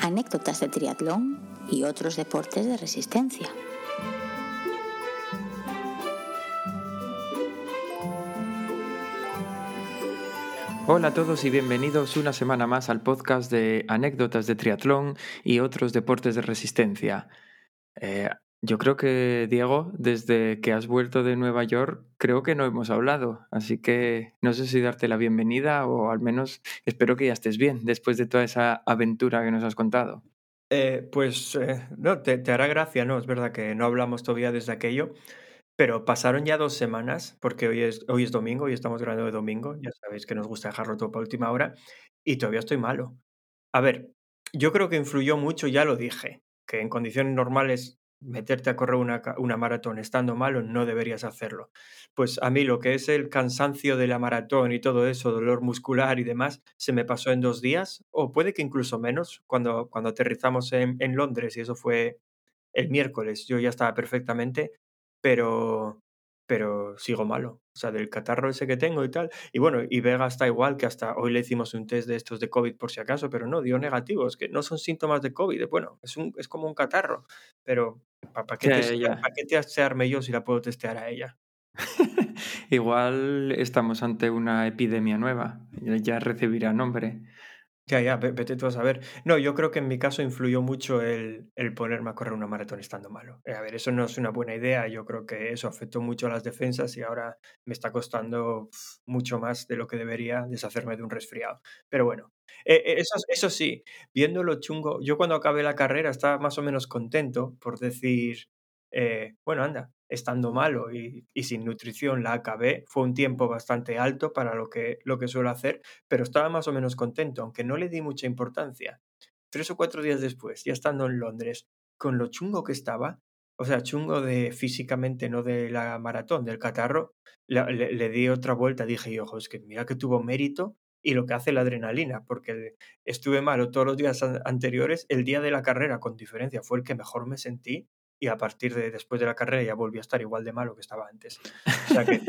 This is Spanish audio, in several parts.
anécdotas de triatlón y otros deportes de resistencia. Hola a todos y bienvenidos una semana más al podcast de anécdotas de triatlón y otros deportes de resistencia. Eh, yo creo que, Diego, desde que has vuelto de Nueva York, creo que no hemos hablado. Así que no sé si darte la bienvenida o al menos espero que ya estés bien después de toda esa aventura que nos has contado. Eh, pues eh, no, te, hará gracia, ¿no? Es verdad que no hablamos todavía desde aquello, pero pasaron ya dos semanas, porque hoy es, hoy es domingo y estamos grabando de domingo, ya sabéis que nos gusta dejarlo todo para última hora, y todavía estoy malo. A ver, yo creo que influyó mucho, ya lo dije, que en condiciones normales meterte a correr una, una, maratón estando malo, no deberías hacerlo. Pues a mí lo que es el cansancio de la maratón y todo eso, dolor muscular y demás, se me pasó en dos días, o puede que incluso menos, cuando, cuando aterrizamos en, en Londres, y eso fue el miércoles, yo ya estaba perfectamente, pero, pero sigo malo. O sea, del catarro ese que tengo y tal. Y bueno, y Vega está igual, que hasta hoy le hicimos un test de estos de COVID por si acaso, pero no, dio negativo. Es que no son síntomas de COVID. Bueno, es, un, es como un catarro. Pero, ¿para qué, te, testearme yo si la puedo testear a ella? igual estamos ante una epidemia nueva. Ya recibirá nombre. Ya, ya, vete tú a saber. No, yo creo que en mi caso influyó mucho el, el ponerme a correr una maratón estando malo. Eh, a ver, eso no es una buena idea. Yo creo que eso afectó mucho a las defensas y ahora me está costando mucho más de lo que debería deshacerme de un resfriado. Pero bueno, eh, eh, eso, eso sí, viendo lo chungo, yo cuando acabé la carrera estaba más o menos contento por decir, bueno, anda, estando malo y, sin nutrición la acabé. Fue un tiempo bastante alto para lo que, lo que suelo hacer, pero estaba más o menos contento, aunque no le di mucha importancia. Tres o cuatro días después, ya estando en Londres, con lo chungo que estaba, o sea, chungo de físicamente, no de la maratón, del catarro, le, di otra vuelta, dije, ojo, es que mira que tuvo mérito y lo que hace la adrenalina, porque estuve malo todos los días anteriores, el día de la carrera, con diferencia, fue el que mejor me sentí y a partir de después de la carrera ya volví a estar igual de malo que estaba antes. O sea que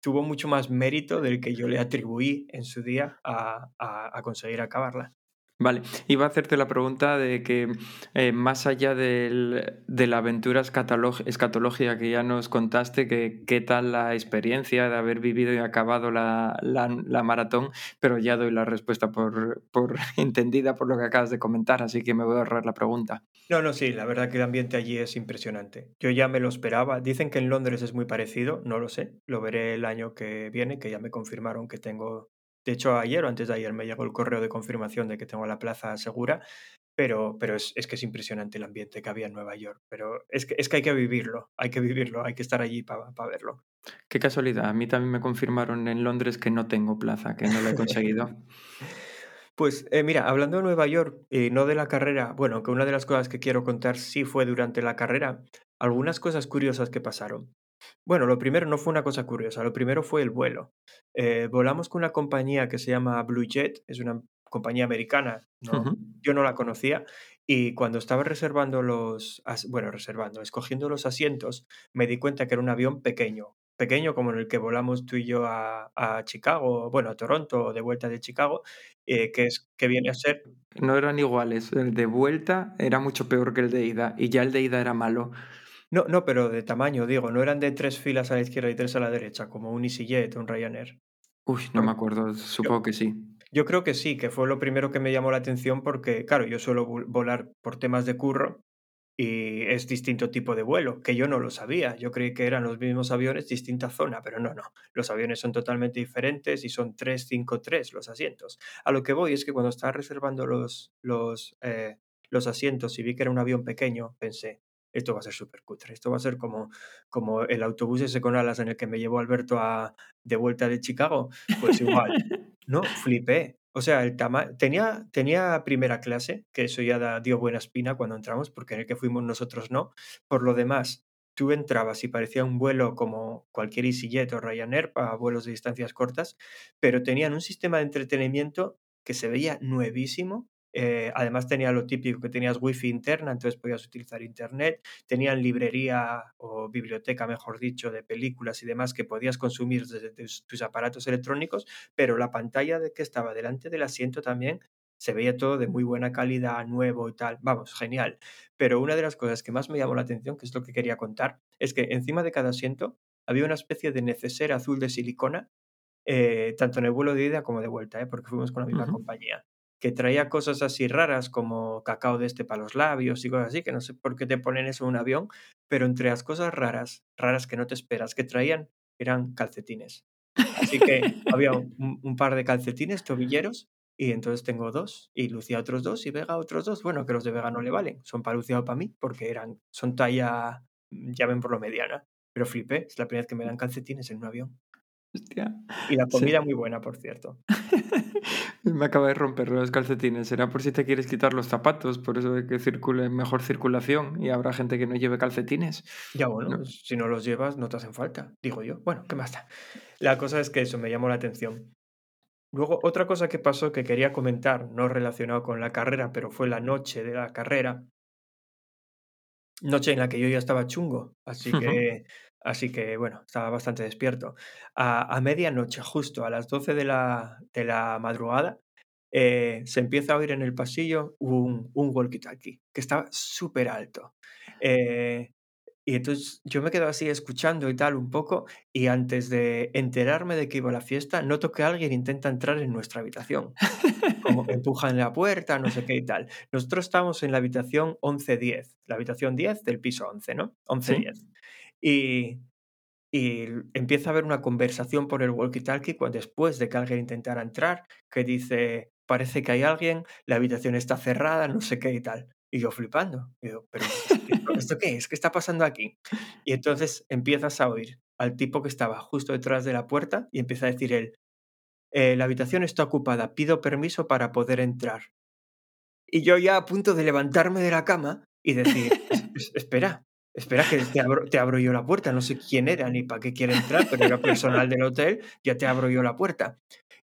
tuvo, mucho más mérito del que yo le atribuí en su día a, a conseguir acabarla. Vale, iba a hacerte la pregunta de que eh, más allá del, de la aventura escatológica que ya nos contaste, que qué tal la experiencia de haber vivido y acabado la, la, maratón, pero ya doy la respuesta por, por, entendida por lo que acabas de comentar, así que me voy a ahorrar la pregunta. No, no, sí, la verdad que el ambiente allí es impresionante. Yo ya me lo esperaba. Dicen que en Londres es muy parecido, no lo sé, lo veré el año que viene, que ya me confirmaron que tengo de hecho, ayer o antes de ayer me llegó el correo de confirmación de que tengo la plaza segura, pero, pero es, es que es impresionante el ambiente que había en Nueva York. Pero es que, es que hay que vivirlo, hay que vivirlo, hay que estar allí para verlo. Qué casualidad, a mí también me confirmaron en Londres que no tengo plaza, que no lo he conseguido. Pues eh, mira, hablando de Nueva York, y no de la carrera, bueno, que una de las cosas que quiero contar sí fue durante la carrera, algunas cosas curiosas que pasaron. Bueno, lo primero no fue una cosa curiosa, lo primero fue el vuelo. Eh, volamos con una compañía que se llama Blue Jet, es una compañía americana, yo no la conocía, y cuando estaba reservando los, bueno, reservando, escogiendo los asientos, me di cuenta que era un avión pequeño, pequeño como en el que volamos tú y yo a, Chicago, bueno, a Toronto, de vuelta de Chicago, eh, que, es, que viene a ser... No eran iguales, el de vuelta era mucho peor que el de ida, y ya el de ida era malo. No, no, pero de tamaño, digo, no eran de tres filas a la izquierda y tres a la derecha, como un EasyJet o un Ryanair. Uy, no me acuerdo, supongo que sí. Yo creo que sí, que fue lo primero que me llamó la atención porque, claro, yo suelo volar por temas de curro y es distinto tipo de vuelo, que yo no lo sabía. Yo creí que eran los mismos aviones, distinta zona, pero no, no. Los aviones son totalmente diferentes y son 353 los asientos. A lo que voy es que cuando estaba reservando los, los, eh, los asientos y vi que era un avión pequeño, pensé, esto va a ser súper cutre. Esto va a ser como, como el autobús ese con alas en el que me llevó Alberto a, de vuelta de Chicago. Pues igual. no, flipé. O sea, el tenía, tenía primera clase, que eso ya dio buena espina cuando entramos, porque en el que fuimos nosotros no. Por lo demás, tú entrabas y parecía un vuelo como cualquier EasyJet o Ryanair para vuelos de distancias cortas, pero tenían un sistema de entretenimiento que se veía nuevísimo eh, además tenía lo típico que tenías wifi interna, entonces podías utilizar internet. Tenían librería o biblioteca, mejor dicho, de películas y demás que podías consumir desde tus, aparatos electrónicos, pero la pantalla de que estaba delante del asiento también se veía todo de muy buena calidad, nuevo y tal, vamos, genial. Pero una de las cosas que más me llamó la atención, que es lo que quería contar, es que encima de cada asiento había una especie de neceser azul de silicona, eh, tanto en el vuelo de ida como de vuelta, ¿eh? porque fuimos con la misma compañía, que traía cosas así raras como cacao de este para los labios y cosas así, que no sé por qué te ponen eso en un avión, pero entre las cosas raras, raras que no te esperas que traían, eran calcetines. Así que había un, un par de calcetines tobilleros y entonces tengo dos y Lucía otros dos y Vega otros dos. Bueno, que los de Vega no le valen, son para Lucía o para mí porque eran, son talla, mm, ya ven por lo mediana. Pero flipé, es la primera vez que me dan calcetines en un avión. Hostia. Y la Sí. comida muy buena, por cierto. Me acaba de romper los calcetines. Será por si te quieres quitar los zapatos, por eso de que circule mejor circulación y habrá gente que no lleve calcetines. Ya bueno, No. pues, si no los llevas no te hacen falta, digo yo. Bueno, ¿qué más da? La cosa es que eso me llamó la atención. Luego, otra cosa que pasó que quería comentar, no relacionado con la carrera, pero fue la noche de la carrera. Noche en la que yo ya estaba chungo, así que, así que bueno, estaba bastante despierto. A, a medianoche, justo a las 12 de la, de la madrugada, eh, se empieza a oír en el pasillo un, un walkie-talkie que estaba súper alto. Eh, y entonces yo me quedo así escuchando y tal un poco, y antes de enterarme de que iba a la fiesta, noto que alguien intenta entrar en nuestra habitación. Como empujan la puerta, no sé qué y tal. Nosotros estamos en la habitación 1110, la habitación 10 del piso 11, ¿no? Sí. 1110. Y, y empieza a haber una conversación por el walkie-talkie después de que alguien intentara entrar, que dice, parece que hay alguien, la habitación está cerrada, no sé qué y tal. Y yo flipando. Y pero ¿esto, qué es? ¿Qué está pasando aquí? Y entonces empiezas a oír al tipo que estaba justo detrás de la puerta y empieza a decir él, "Eh, la habitación está ocupada, pido permiso para poder entrar. Y yo ya a punto de levantarme de la cama y decir, "Es- es- espera, espera que te abro, yo la puerta, no sé quién era ni para qué quiere entrar, pero era personal del hotel, ya te abro yo la puerta.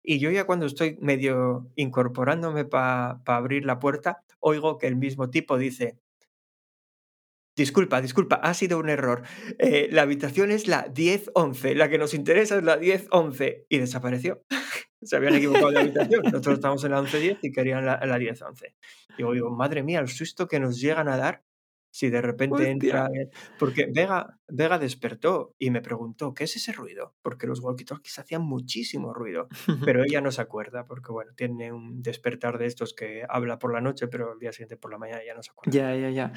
Y yo ya cuando estoy medio incorporándome para abrir la puerta, oigo que el mismo tipo dice, disculpa, disculpa, ha sido un error. Eh, la habitación es la 1011, la que nos interesa es la 1011 y desapareció. Se habían equivocado de habitación. Nosotros estamos en la 1110 y querían la, la 1011. Digo, digo, madre mía, el susto que nos llegan a dar si de repente entra... Hostia. alguien". Porque Vega, Vega despertó y me preguntó, ¿qué es ese ruido? Porque los walkie-talkies hacían muchísimo ruido. Pero ella no se acuerda porque, bueno, tiene un despertar de estos que habla por la noche, pero el día siguiente por la mañana ya no se acuerda. Ya, ya, ya.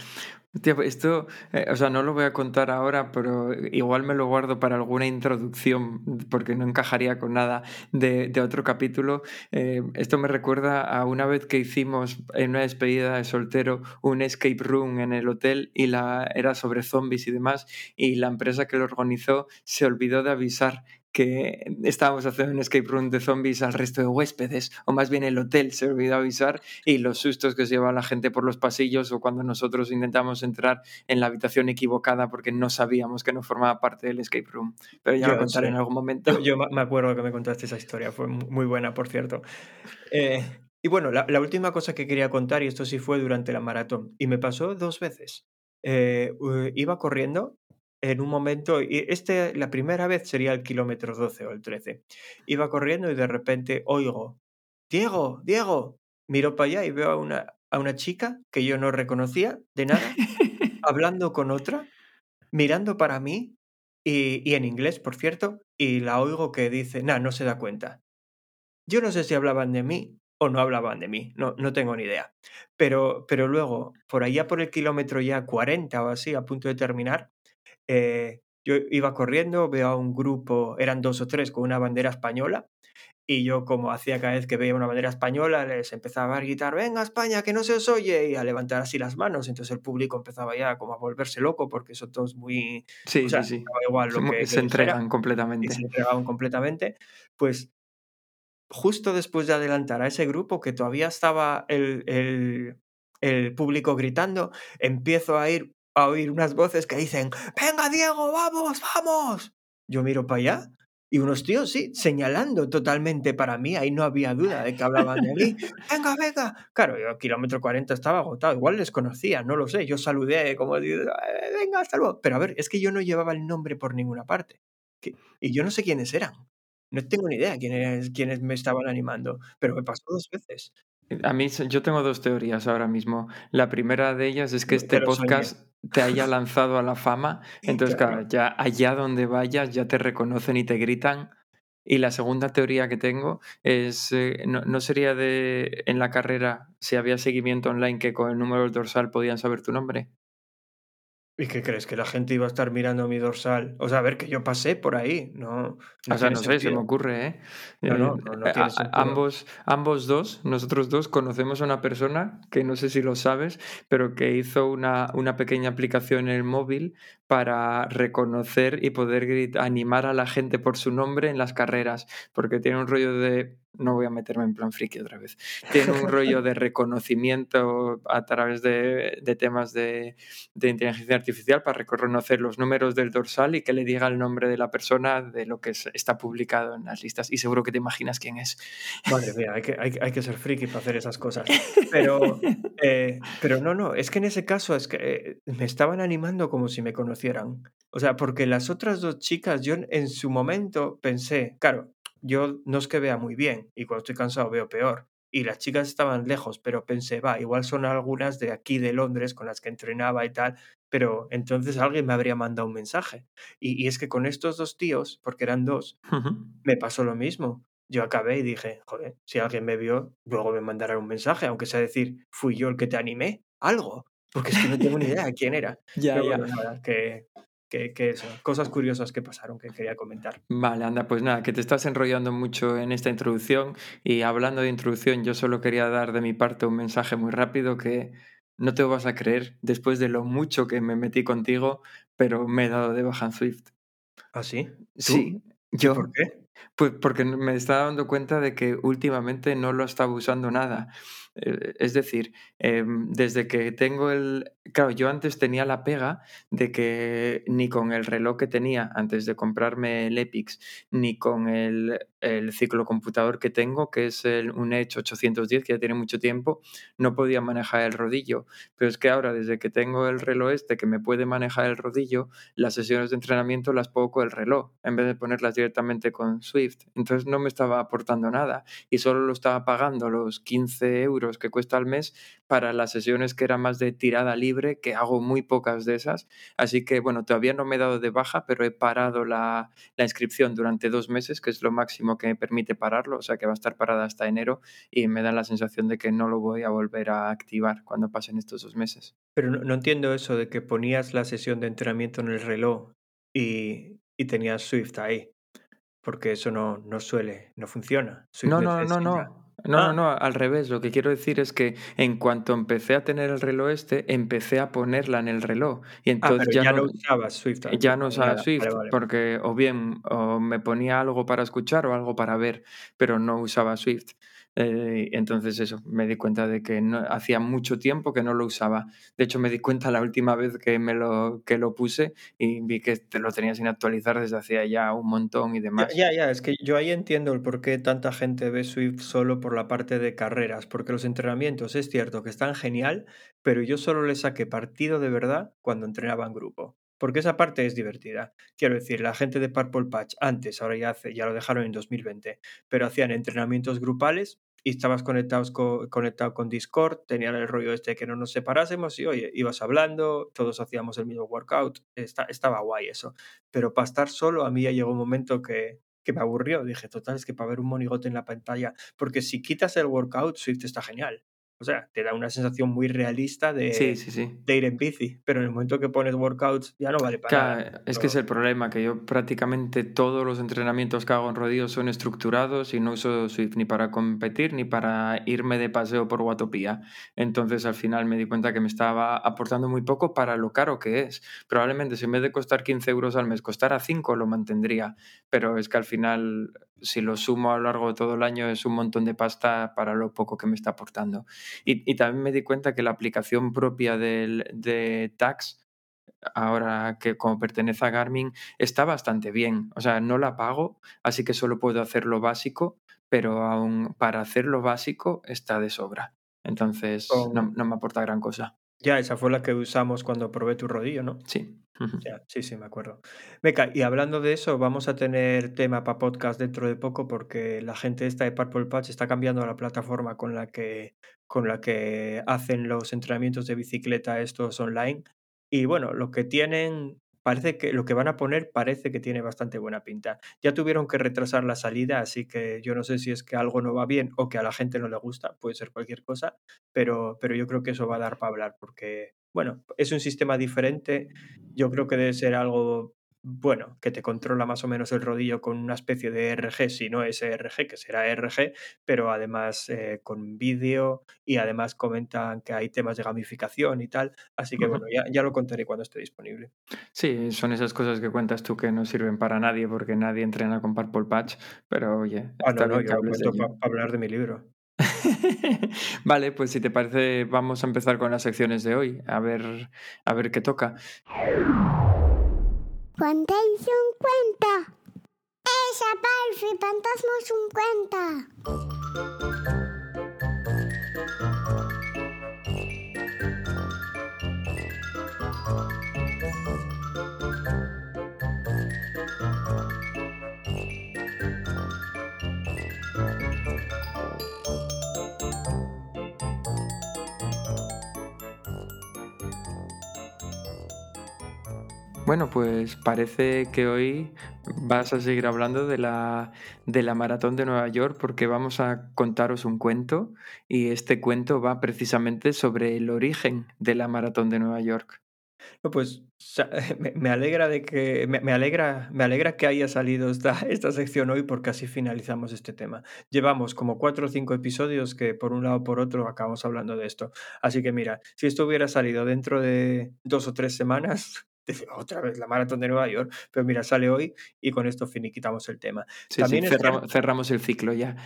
Hostia, pues esto, eh, o sea, no lo voy a contar ahora, pero igual me lo guardo para alguna introducción, porque no encajaría con nada de, de otro capítulo. Eh, esto me recuerda a una vez que hicimos en una despedida de soltero un escape room en el hotel y la, era sobre zombies y demás, y la empresa que lo organizó se olvidó de avisar que estábamos haciendo un escape room de zombies al resto de huéspedes, o más bien el hotel se olvidó avisar y los sustos que se lleva la gente por los pasillos o cuando nosotros intentamos entrar en la habitación equivocada porque no sabíamos que no formaba parte del escape room. Pero ya Yo lo contaré en algún Yo, momento. yo ma- me acuerdo que me contaste esa historia, fue mu- muy buena, por cierto. Eh, y bueno, la, la última cosa que quería contar, y esto sí fue durante la maratón, y me pasó dos veces. Eh, iba corriendo en un momento, y este, la primera vez sería el kilómetro 12 o el 13. Iba corriendo y de repente oigo, Diego, Diego, miro para allá y veo a una, a una chica que yo no reconocía de nada, hablando con otra, mirando para mí, y, y en inglés, por cierto, y la oigo que dice, nah, no se da cuenta. Yo no sé si hablaban de mí o no hablaban de mí, no, no tengo ni idea. Pero, pero luego, por allá por el kilómetro ya 40 o así, a punto de terminar, eh, yo iba corriendo, veo a un grupo, eran dos o tres con una bandera española, y yo como hacía cada vez que veía una bandera española, les empezaba a gritar, venga España, que no se os oye, y a levantar así las manos. Entonces el público empezaba ya como a volverse loco porque son todos muy... Sí, O sea, sí, igual lo Se, mu- que, que se entregan completamente. se entregaban completamente. Pues justo después de adelantar a ese grupo, que todavía estaba el, el- el público gritando, empiezo a, ir, a oír unas voces que dicen, venga Diego, vamos, vamos. Yo miro para allá y unos tíos, sí, señalando totalmente para mí, ahí no había duda de que hablaban de mí. Venga, venga. Claro, yo a kilómetro 40 estaba agotado, igual les conocía, no lo sé. Yo saludé como, "Eh, venga, hasta luego. Pero a ver, es que yo no llevaba el nombre por ninguna parte. Y yo no sé quiénes eran. No tengo ni idea quiénes, quiénes me estaban animando, pero me pasó dos veces. A mí, yo tengo dos teorías ahora mismo. La primera de ellas es que este podcast te haya lanzado a la fama. Entonces, claro, ya allá donde vayas ya te reconocen y te gritan. Y la segunda teoría que tengo es, eh, no, no, sería de en la carrera, si había seguimiento online, que con el número dorsal podían saber tu nombre? ¿Y qué crees? ¿Que la gente iba a estar mirando mi dorsal? O sea, a ver, que yo pasé por ahí, no. o sea, no sé, se me ocurre, ¿eh? No, no, eh, no, ambos, ambos dos, nosotros dos, conocemos a una persona que no sé si lo sabes, pero que hizo una, una pequeña aplicación en el móvil para reconocer y poder animar a la gente por su nombre en las carreras, porque tiene un rollo de no voy a meterme en plan friki otra vez. Tiene un rollo de reconocimiento a través de, temas de, inteligencia artificial para reconocer los números del dorsal y que le diga el nombre de la persona de lo que está publicado en las listas. Y seguro que te imaginas quién es. Madre mía, hay que, hay, que ser friki para hacer esas cosas. Pero, eh, pero no, no, es que en ese caso es que eh, me estaban animando como si me conocieran. O sea, porque las otras dos chicas, yo en su momento pensé, claro, yo no es que vea muy bien y cuando estoy cansado veo peor. Y las chicas estaban lejos, pero pensé, va, igual son algunas de aquí de Londres con las que entrenaba y tal, pero entonces alguien me habría mandado un mensaje. Y, es que con estos dos tíos, porque eran dos, me pasó lo mismo. Yo acabé y dije, joder, si alguien me vio, luego me mandará un mensaje, aunque sea decir, fui yo el que te animé, algo, porque es que no tengo ni idea de quién era. ya, ya. que, que, cosas curiosas que pasaron que quería comentar. Vale, anda, pues nada, que te estás enrollando mucho en esta introducción y hablando de introducción, yo solo quería dar de mi parte un mensaje muy rápido que no te vas a creer después de lo mucho que me metí contigo, pero me he dado de baja en Swift. ¿Ah, sí? Sí, yo. ¿Por qué? Pues porque me estaba dando cuenta de que últimamente no lo estaba usando nada. Eh, es decir, em, desde que tengo el... Claro, yo antes tenía la pega de que ni con el reloj que tenía antes de comprarme el Epix, ni con el, el ciclocomputador que tengo, que es el, un Edge 810, que ya tiene mucho tiempo, no podía manejar el rodillo. Pero es que ahora, desde que tengo el reloj este que me puede manejar el rodillo, las sesiones de entrenamiento las pongo con el reloj, en vez de ponerlas directamente con Swift. Entonces no me estaba aportando nada y solo lo estaba pagando los 15 euros que cuesta al mes para las sesiones que eran más de tirada libre, que hago muy pocas de esas. Así que, bueno, todavía no me he dado de baja, pero he parado la, la inscripción durante dos meses, que es lo máximo que me permite pararlo, o sea que va a estar parada hasta enero y me da la sensación de que no lo voy a volver a activar cuando pasen estos dos meses. Pero no, entiendo eso de que ponías la sesión de entrenamiento en el reloj y, y tenías Swift ahí porque eso no, no suele, no funciona. no, no, no, no. No, no, ah. no, al revés. Lo que quiero decir es que en cuanto empecé a tener el reloj este, empecé a ponerla en el reloj. Y ah, entonces ya, no, usaba Swift. Ya no usaba Swift, porque o bien o me ponía algo para escuchar o algo para ver, pero no usaba Swift. Eh, entonces eso, me di cuenta de que no, hacía mucho tiempo que no lo usaba. De hecho, me di cuenta la última vez que, me lo, que lo puse y vi que te lo tenía sin actualizar desde hacía ya un montón y demás. Ya, ya, es que yo ahí entiendo el por qué tanta gente ve Swift solo por la parte de carreras, porque los entrenamientos es cierto que están genial, pero yo solo le saqué partido de verdad cuando entrenaba en grupo porque esa parte es divertida. Quiero decir, la gente de Purple Patch antes, ahora ya hace, ya lo dejaron en 2020, pero hacían entrenamientos grupales y estabas conectados conectado con Discord, tenían el rollo este que no nos separásemos y oye, ibas hablando, todos hacíamos el mismo workout, estaba guay eso. Pero para estar solo, a mí ya llegó un momento que, que me aburrió. Dije, total, es que para ver un monigote en la pantalla, porque si quitas el workout, Swift está genial. O sea, te da una sensación muy realista de, de ir en bici, pero en el momento que pones workouts ya no vale para nada. Es que es el problema, que yo prácticamente todos los entrenamientos que hago en rodillos son estructurados y no uso Swift ni para competir ni para irme de paseo por Guatopía. Entonces al final me di cuenta que me estaba aportando muy poco para lo caro que es. Probablemente si en vez de costar 15 euros al mes costara 5 lo mantendría, pero es que al final si lo sumo a lo largo de todo el año es un montón de pasta para lo poco que me está aportando. Y, también me di cuenta que la aplicación propia del, de Tax, ahora que como pertenece a Garmin, está bastante bien. O sea, no la pago, así que solo puedo hacer lo básico, pero aún para hacer lo básico está de sobra. Entonces no, no me aporta gran cosa. Ya, esa fue la que usamos cuando probé tu rodillo, ¿no? Sí. Ya, sí, sí, me acuerdo. Venga, y hablando de eso, vamos a tener tema para podcast dentro de poco porque la gente esta de Purple Patch está cambiando la plataforma con la que, con la que hacen los entrenamientos de bicicleta estos online. Y bueno, lo que tienen parece que lo que van a poner parece que tiene bastante buena pinta. Ya tuvieron que retrasar la salida, así que yo no sé si es que algo no va bien o que a la gente no le gusta, puede ser cualquier cosa, pero, pero yo creo que eso va a dar para hablar porque, bueno, es un sistema diferente, yo creo que debe ser algo bueno, que te controla más o menos el rodillo con una especie de RG, si no es RG, que será RG, pero además eh, con vídeo y además comentan que hay temas de gamificación y tal. Así que bueno, ya, ya, lo contaré cuando esté disponible. Sí, son esas cosas que cuentas tú que no sirven para nadie porque nadie entrena con Purple Patch, pero oye, ah, no, no, yo lo cuento para hablar de mi libro. vale, pues si te parece, vamos a empezar con las secciones de hoy, a ver, a ver qué toca. Contéis un cuento. Esa parfe fantasmas un cuento. Bueno, pues parece que hoy vas a seguir hablando de la, de la maratón de Nueva York porque vamos a contaros un cuento y este cuento va precisamente sobre el origen de la maratón de Nueva York. Pues me, alegra de que me, alegra me alegra que haya salido esta, esta sección hoy porque así finalizamos este tema. Llevamos como cuatro o cinco episodios que por un lado o por otro acabamos hablando de esto. Así que mira, si esto hubiera salido dentro de dos o tres semanas, otra vez la maratón de Nueva York, pero mira, sale hoy y con esto finiquitamos el tema. También cerramos, el ciclo ya.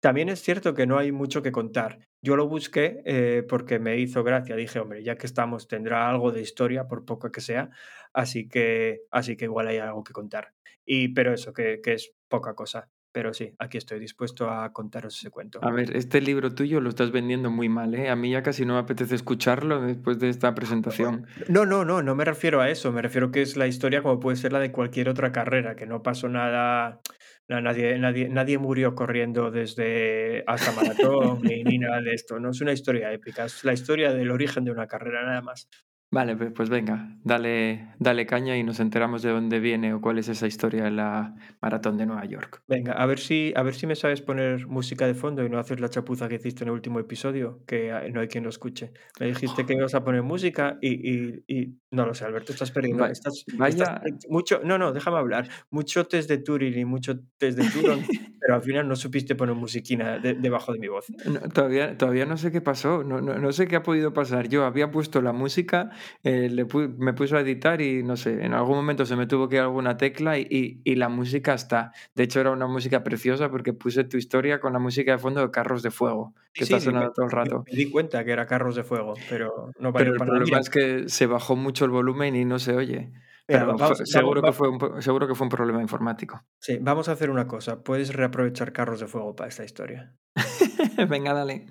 También es cierto que no hay mucho que contar. Yo lo busqué eh, porque me hizo gracia. Dije, hombre, ya que estamos, tendrá algo de historia, por poco que sea, así que, así que igual hay algo que contar. Y, pero eso, que, que es poca cosa. Pero sí, aquí estoy dispuesto a contaros ese cuento. A ver, este libro tuyo lo estás vendiendo muy mal, ¿eh? A mí ya casi no me apetece escucharlo después de esta presentación. No, no, no, no me refiero a eso. Me refiero que es la historia como puede ser la de cualquier otra carrera, que no pasó nada. nadie, nadie, nadie murió corriendo desde hasta maratón ni, ni nada de esto. No es una historia épica, es la historia del origen de una carrera nada más. Vale, pues venga, dale, dale caña y nos enteramos de dónde viene o cuál es esa historia de la maratón de Nueva York. Venga, a ver si, a ver si me sabes poner música de fondo y no haces la chapuza que hiciste en el último episodio, que no hay quien lo escuche. Me dijiste que ibas a poner música y, no lo sé, Alberto, estás perdiendo. estás, vaya. mucho, no, no, déjame hablar. Mucho test de Turing y mucho test de Turing, pero al final no supiste poner musiquina debajo de mi voz. todavía, todavía no sé qué pasó, no, no, no sé qué ha podido pasar. Yo había puesto la música eh, le me puso a editar y no sé, en algún momento se me tuvo que ir alguna tecla y, y, la música está. De hecho, era una música preciosa porque puse tu historia con la música de fondo de Carros de Fuego, que está sonando todo el rato. Me di cuenta que era Carros de Fuego, pero no Pero el problema es que se bajó mucho el volumen y no se oye. Pero seguro, que fue un, seguro que fue un problema informático. Sí, vamos a hacer una cosa. Puedes reaprovechar Carros de Fuego para esta historia. Venga, dale.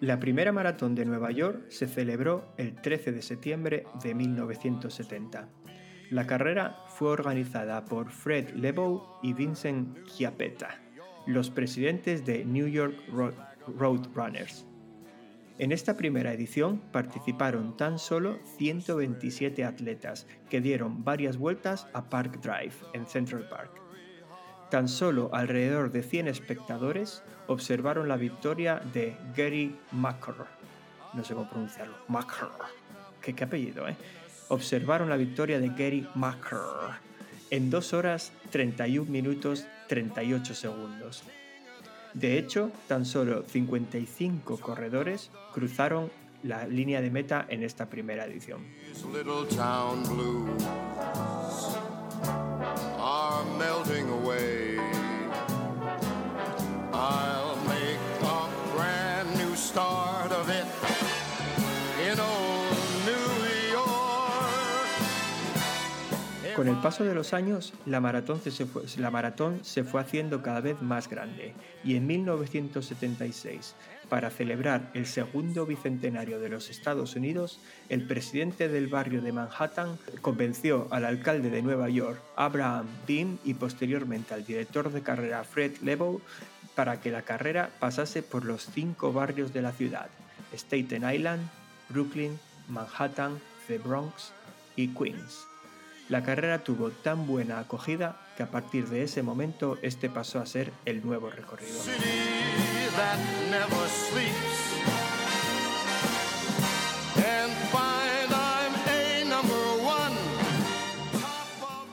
La primera maratón de Nueva York se celebró el 13 de septiembre de 1970. La carrera fue organizada por Fred Lebow y Vincent Chiappetta, los presidentes de New York Roadrunners. En esta primera edición participaron tan solo 127 atletas que dieron varias vueltas a Park Drive en Central Park. Tan solo alrededor de 100 espectadores observaron la victoria de Gary Macker. No sé cómo pronunciarlo. Macker. ¿Qué, apellido, ¿eh? Observaron la victoria de Gary Macker en 2 horas 31 minutos 38 segundos. De hecho, tan solo 55 corredores cruzaron la línea de meta en esta primera edición. Con el paso de los años, la maratón, se fue, haciendo cada vez más grande y en 1976, para celebrar el segundo bicentenario de los Estados Unidos, el presidente del barrio de Manhattan convenció al alcalde de Nueva York, Abraham Beam, y posteriormente al director de carrera Fred Lebow, para que la carrera pasase por los cinco barrios de la ciudad, Staten Island, Brooklyn, Manhattan, The Bronx y Queens. La carrera tuvo tan buena acogida que a partir de ese momento este pasó a ser el nuevo recorrido.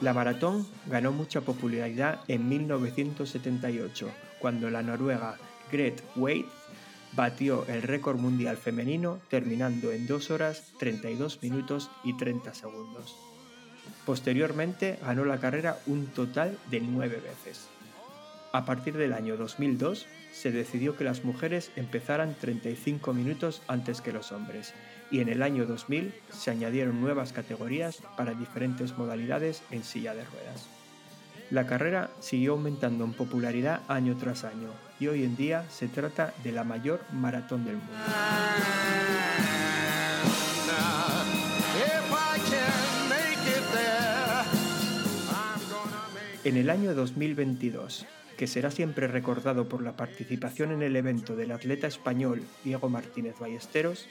La maratón ganó mucha popularidad en 1978, cuando la noruega Gret Wade batió el récord mundial femenino terminando en 2 horas 32 minutos y 30 segundos. Posteriormente ganó la carrera un total de nueve veces. A partir del año 2002 se decidió que las mujeres empezaran 35 minutos antes que los hombres y en el año 2000 se añadieron nuevas categorías para diferentes modalidades en silla de ruedas. La carrera siguió aumentando en popularidad año tras año y hoy en día se trata de la mayor maratón del mundo. En el año 2022, que será siempre recordado por la participación en el evento del atleta español Diego Martínez Ballesteros,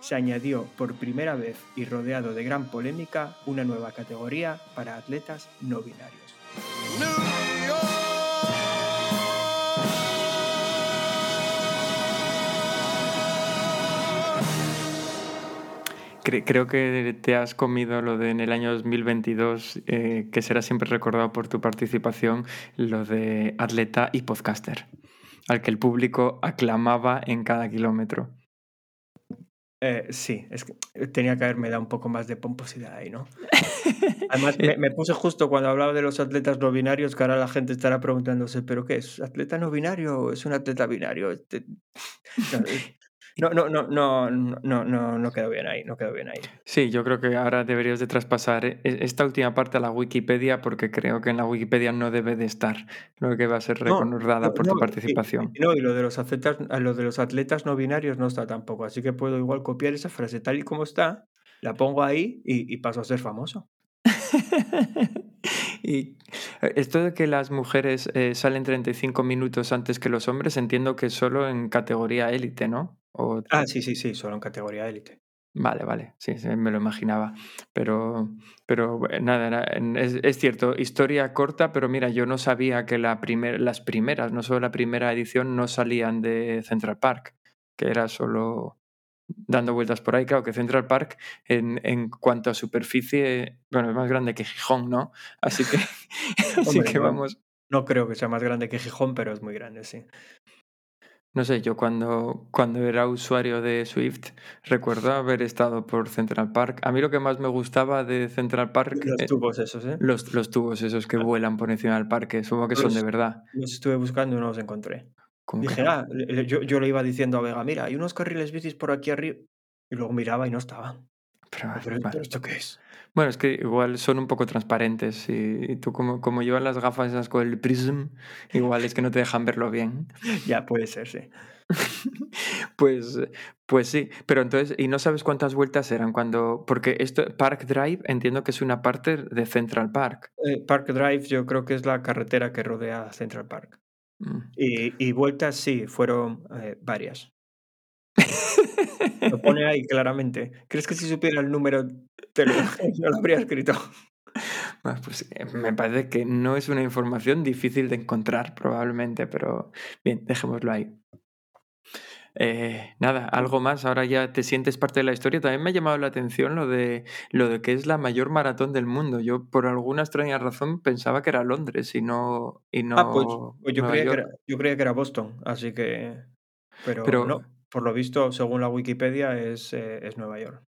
se añadió por primera vez y rodeado de gran polémica una nueva categoría para atletas no binarios. Creo que te has comido lo de en el año 2022, eh, que será siempre recordado por tu participación, lo de atleta y podcaster, al que el público aclamaba en cada kilómetro. Eh, sí, es que tenía que haberme dado un poco más de pomposidad ahí, ¿no? Además, me, puse justo cuando hablaba de los atletas no binarios, que ahora la gente estará preguntándose, ¿pero qué es? ¿Atleta no binario o es un atleta binario? Este, no, no, no, no, no, no, no quedó bien ahí, no quedó bien ahí. Sí, yo creo que ahora deberías de traspasar e, esta última parte a la Wikipedia porque creo que en la Wikipedia no debe de estar. Creo que va a ser recordada por tu participación. no, y lo de los atletas, lo de los atletas no binarios no está tampoco, así que puedo igual copiar esa frase tal y como está, la pongo ahí y, y paso a ser famoso. y eh, esto de que las mujeres eh, salen 35 minutos antes que los hombres, entiendo que solo en categoría élite, ¿no? Ah, sí, sí, sí, solo en categoría élite. Vale, vale, sí, me lo imaginaba. Pero, pero nada, es, cierto, historia corta, pero mira, yo no sabía que la primer, las primeras, no solo la primera edición, no salían de Central Park, que era solo dando vueltas por ahí. Claro que Central Park, en, en cuanto a superficie, bueno, es más grande que Gijón, ¿no? Así que, así que vamos. No creo que sea más grande que Gijón, pero es muy grande, sí. No sé, yo cuando, cuando era usuario de Swift recuerdo haber estado por Central Park. A mí lo que más me gustaba de Central Park... Los eh, tubos esos, ¿eh? Los, los, tubos esos que ah. vuelan por encima del parque, supongo que son de verdad. Los estuve buscando y no los encontré. Dije, ah, yo, yo le iba diciendo a Vega, mira, hay unos carriles bicis por aquí arriba. Y luego miraba y no estaban. Pero, ¿esto qué es? Bueno, es que igual son un poco transparentes y, tú como, como llevas las gafas esas con el prism, igual es que no te dejan verlo bien. ya puede ser, sí. pues, pues sí, pero entonces, ¿y no sabes cuántas vueltas eran cuando, porque esto, Park Drive entiendo que es una parte de Central Park. Eh, Park Drive yo creo que es la carretera que rodea Central Park. Mm. Y, vueltas sí, fueron eh, varias. Lo pone ahí claramente. ¿Crees que si supiera el número te lo, no lo habría escrito? pues eh, me parece que no es una información difícil de encontrar probablemente, pero bien, dejémoslo ahí. Eh, nada, algo más, ahora ya te sientes parte de la historia. También me ha llamado la atención lo de lo de que es la mayor maratón del mundo. Yo por alguna extraña razón pensaba que era Londres y no y no ah, pues, pues yo, creía que era, yo, creía que era, Boston, así que pero, pero no por lo visto, según la Wikipedia, es, eh, es Nueva York.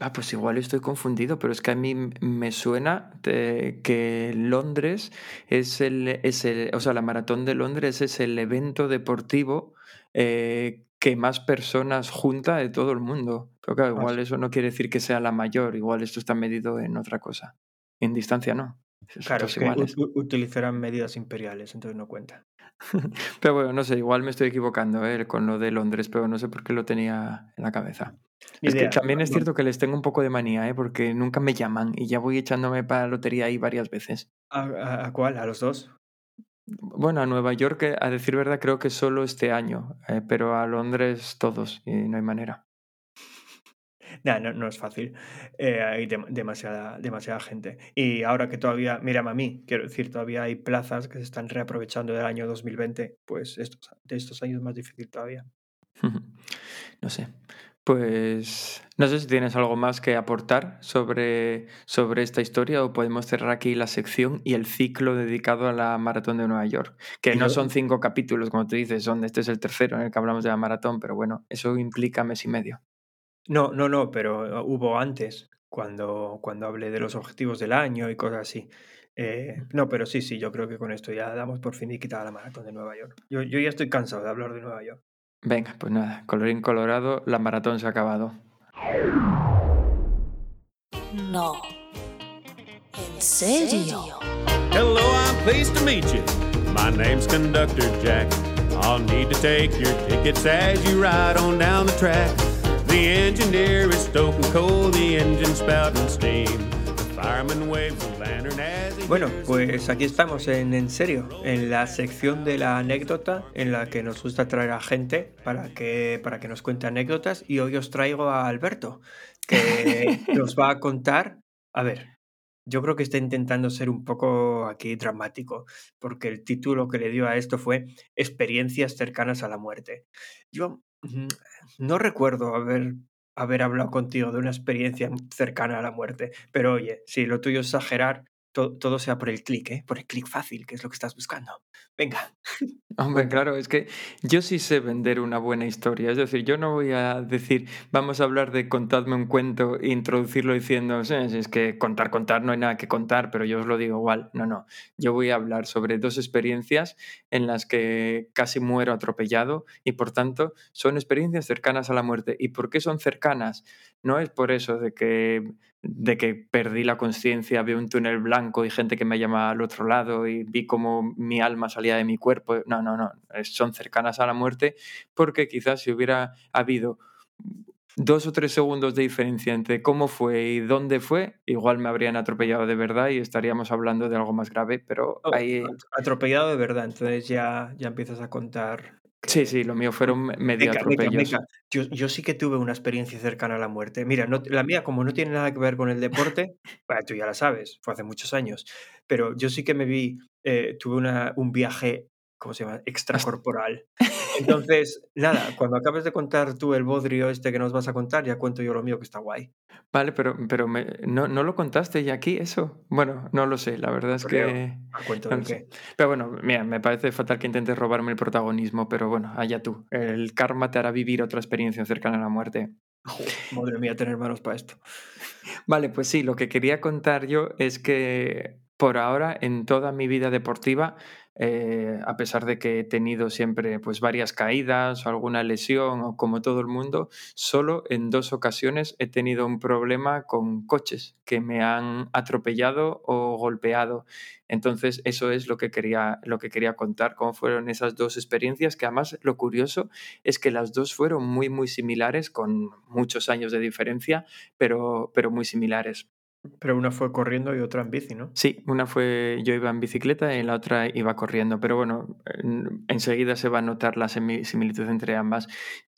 Ah, pues igual estoy confundido, pero es que a mí me suena que Londres es el, es el, o sea, la maratón de Londres es el evento deportivo eh, que más personas junta de todo el mundo. Pero claro, ah, igual eso no quiere decir que sea la mayor, igual esto está medido en otra cosa. en distancia no. Claro, es que utilizarán medidas imperiales, entonces no cuenta. Pero bueno, no sé, igual me estoy equivocando ¿eh? con lo de Londres, pero no sé por qué lo tenía en la cabeza. Ni Es que también es cierto que les tengo un poco de manía, ¿eh? porque nunca me llaman y ya voy echándome para la lotería ahí varias veces. ¿A, a- a cuál? ¿A los dos? Bueno, a Nueva York, eh, a decir verdad, creo que solo este año, eh, pero a Londres todos y no hay manera. Nah, no, no es fácil. Eh, hay dem- demasiada, demasiada gente. Y ahora que todavía, mírame a mí, quiero decir, todavía hay plazas que se están reaprovechando del año 2020, pues estos, de estos años es más difícil todavía. No sé. Pues no sé si tienes algo más que aportar sobre, sobre esta historia o podemos cerrar aquí la sección y el ciclo dedicado a la maratón de Nueva York. Que no son cinco capítulos, como tú dices, son, este es el tercero en el que hablamos de la maratón, pero bueno, eso implica mes y medio. No, no, no, pero hubo antes, cuando, cuando hablé de los objetivos del año y cosas así. Eh, no, pero sí, sí, yo creo que con esto ya damos por fin y quitada la maratón de Nueva York. Yo, yo ya estoy cansado de hablar de Nueva York. Venga, pues nada, colorín colorado, la maratón se ha acabado. No. ¿En serio? Hello, I'm pleased to meet you. My name's Conductor Jack. I'll need to take your tickets as you ride on down the track. The engineer is stoking coal, the engine spouting steam. Bueno, pues aquí estamos en En Serio, en la sección de la anécdota en la que nos gusta traer a gente para que, para que nos cuente anécdotas y hoy os traigo a Alberto, que nos va a contar, a ver, yo creo que está intentando ser un poco aquí dramático, porque el título que le dio a esto fue Experiencias cercanas a la muerte. Yo mm, no recuerdo haber, haber hablado contigo de una experiencia cercana a la muerte, pero oye, si lo tuyo es exagerar, to- todo sea por el clic, ¿eh? Por el clic fácil, que es lo que estás buscando. Venga. Hombre, claro, es que yo sí sé vender una buena historia. Es decir, yo no voy a decir, vamos a hablar de contadme un cuento e introducirlo diciendo, "Sí, sí, es que contar, contar, no hay nada que contar, pero yo os lo digo igual. No, no. Yo voy a hablar sobre dos experiencias en las que casi muero atropellado y por tanto son experiencias cercanas a la muerte. ¿Y por qué son cercanas? No es por eso de que de que perdí la conciencia, vi un túnel blanco y gente que me llama al otro lado y vi como mi alma salía de mi cuerpo. No, no, no, son cercanas a la muerte porque quizás si hubiera habido dos o tres segundos de diferencia entre cómo fue y dónde fue, igual me habrían atropellado de verdad y estaríamos hablando de algo más grave, pero Oh, ahí... at- Atropellado de verdad, entonces ya, ya empiezas a contar. Sí, sí, lo mío fueron medio atropellos. Yo, yo sí que tuve una experiencia cercana a la muerte. Mira, no, la mía, como no tiene nada que ver con el deporte, bueno, tú ya la sabes, fue hace muchos años, pero yo sí que me vi, eh, tuve una, un viaje, ¿cómo se llama? Extracorporal. Entonces, nada, cuando acabes de contar tú el bodrio este que nos vas a contar, ya cuento yo lo mío que está guay. Vale, pero, pero me- ¿no, ¿no lo contaste ya aquí eso? Bueno, no lo sé, la verdad es Creo. que... ¿A cuento no de qué? Pero bueno, mira, me parece fatal que intentes robarme el protagonismo, pero bueno, allá tú. El karma te hará vivir otra experiencia cercana a la muerte. Madre mía, tener manos para esto. Vale, pues sí, lo que quería contar yo es que por ahora en toda mi vida deportiva, eh, a pesar de que he tenido siempre pues varias caídas o alguna lesión o como todo el mundo, solo en dos ocasiones he tenido un problema con coches que me han atropellado o golpeado. Entonces, eso es lo que quería, lo que quería contar, cómo fueron esas dos experiencias, que además lo curioso es que las dos fueron muy, muy similares, con muchos años de diferencia, pero, pero muy similares. Pero una fue corriendo y otra en bici, ¿no? Sí, una fue yo iba en bicicleta y la otra iba corriendo, pero bueno, en- enseguida se va a notar la similitud entre ambas.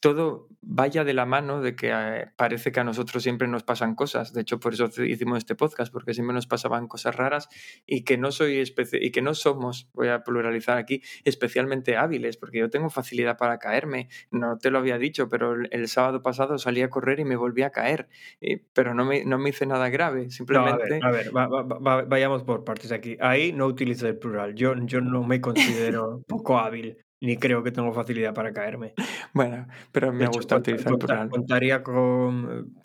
Todo vaya de la mano de que eh, parece que a nosotros siempre nos pasan cosas. De hecho, por eso hicimos este podcast, porque siempre nos pasaban cosas raras y que no soy y que no somos, voy a pluralizar aquí, especialmente hábiles, porque yo tengo facilidad para caerme. No te lo había dicho, pero el, el sábado pasado salí a correr y me volví a caer, y- pero no me, no me hice nada grave, No, a simplemente... ver, a ver, va- va- va- vayamos por partes aquí. Ahí no utilizo el plural. Yo, yo no me considero poco hábil, ni creo que tengo facilidad para caerme. Bueno, pero me De ha hecho, gustado conta- utilizar el conta- plural. contaría con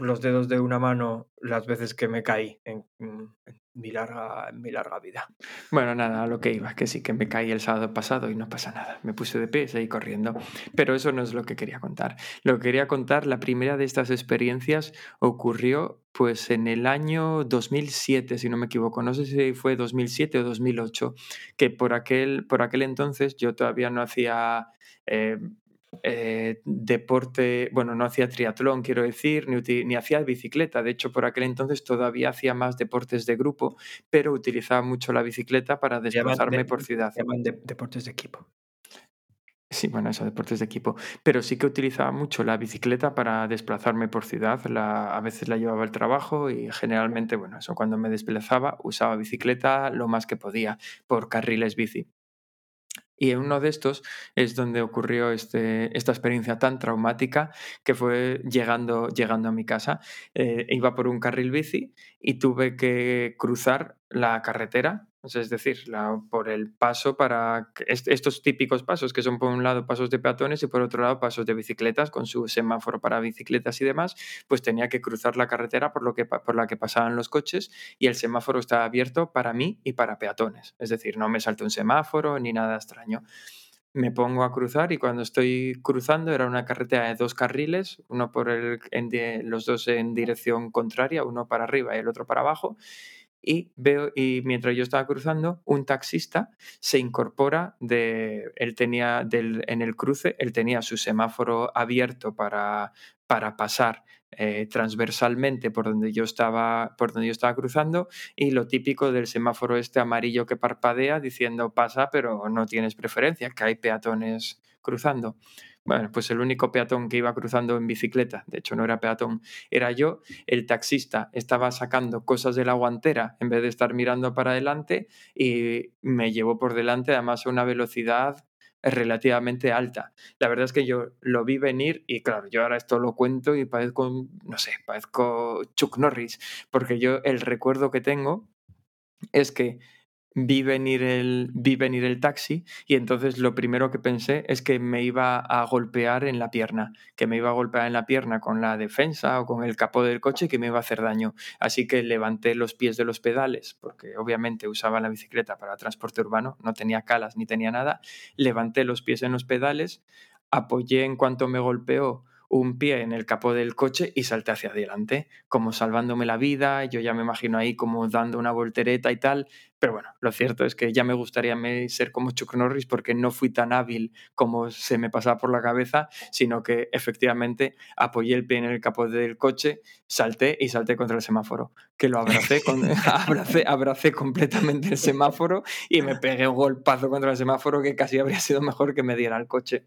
los dedos de una mano las veces que me caí en, en mi larga, mi larga vida. Bueno, nada, lo que iba, que sí, que me caí el sábado pasado y no pasa nada. Me puse de pie y seguí corriendo. Pero eso no es lo que quería contar. Lo que quería contar, la primera de estas experiencias ocurrió pues en el año 2007, si no me equivoco. No sé si fue 2007 o 2008, que por aquel, por aquel entonces yo todavía no hacía... Eh, eh, deporte, bueno, no hacía triatlón, quiero decir, ni, ni, hacía bicicleta. De hecho, por aquel entonces todavía hacía más deportes de grupo, pero utilizaba mucho la bicicleta para desplazarme por ciudad. llaman de, deportes de equipo. Sí, bueno, eso, deportes de equipo. Pero sí que utilizaba mucho la bicicleta para desplazarme por ciudad. La, a veces la llevaba al trabajo y generalmente, bueno, eso cuando me desplazaba usaba bicicleta lo más que podía por carriles bici. Y en uno de estos es donde ocurrió este, esta experiencia tan traumática que fue llegando, llegando a mi casa. Eh, iba por un carril bici y tuve que cruzar la carretera es decir, por el paso para estos típicos pasos que son por un lado pasos de peatones y por otro lado pasos de bicicletas con su semáforo para bicicletas y demás, pues tenía que cruzar la carretera por, lo que, por la que pasaban los coches y el semáforo estaba abierto para mí y para peatones. Es decir, no me salto un semáforo ni nada extraño me pongo a cruzar y cuando estoy cruzando era una carretera de dos carriles, uno por el, los dos en dirección contraria, uno para arriba y el otro para abajo, y veo, y mientras yo estaba cruzando, un taxista se incorpora de, él tenía del, en el cruce, él tenía su semáforo abierto para, para pasar eh, transversalmente por donde yo estaba por donde yo estaba cruzando y lo típico del semáforo este amarillo que parpadea diciendo pasa pero no tienes preferencia que hay peatones cruzando bueno, pues el único peatón que iba cruzando en bicicleta, de hecho no era peatón, era yo. El taxista estaba sacando cosas de la guantera en vez de estar mirando para adelante y me llevó por delante además a una velocidad relativamente alta. La verdad es que yo lo vi venir y claro, yo ahora esto lo cuento y parezco, no sé, parezco Chuck Norris, porque yo el recuerdo que tengo es que vi venir, el, venir el taxi y entonces lo primero que pensé es que me iba a golpear en la pierna, que me iba a golpear en la pierna con la defensa o con el capó del coche que me iba a hacer daño. Así que levanté los pies de los pedales, porque obviamente usaba la bicicleta para transporte urbano, no tenía calas ni tenía nada, levanté los pies en los pedales, apoyé en cuanto me golpeó un pie en el capó del coche y salté hacia adelante, como salvándome la vida. Yo ya me imagino ahí como dando una voltereta y tal. Pero bueno, lo cierto es que ya me gustaría ser como Chuck Norris porque no fui tan hábil como se me pasaba por la cabeza, sino que efectivamente apoyé el pie en el capó del coche, salté y salté contra el semáforo. Que lo abracé, con, abracé, abracé completamente el semáforo y me pegué un golpazo contra el semáforo que casi habría sido mejor que me diera el coche.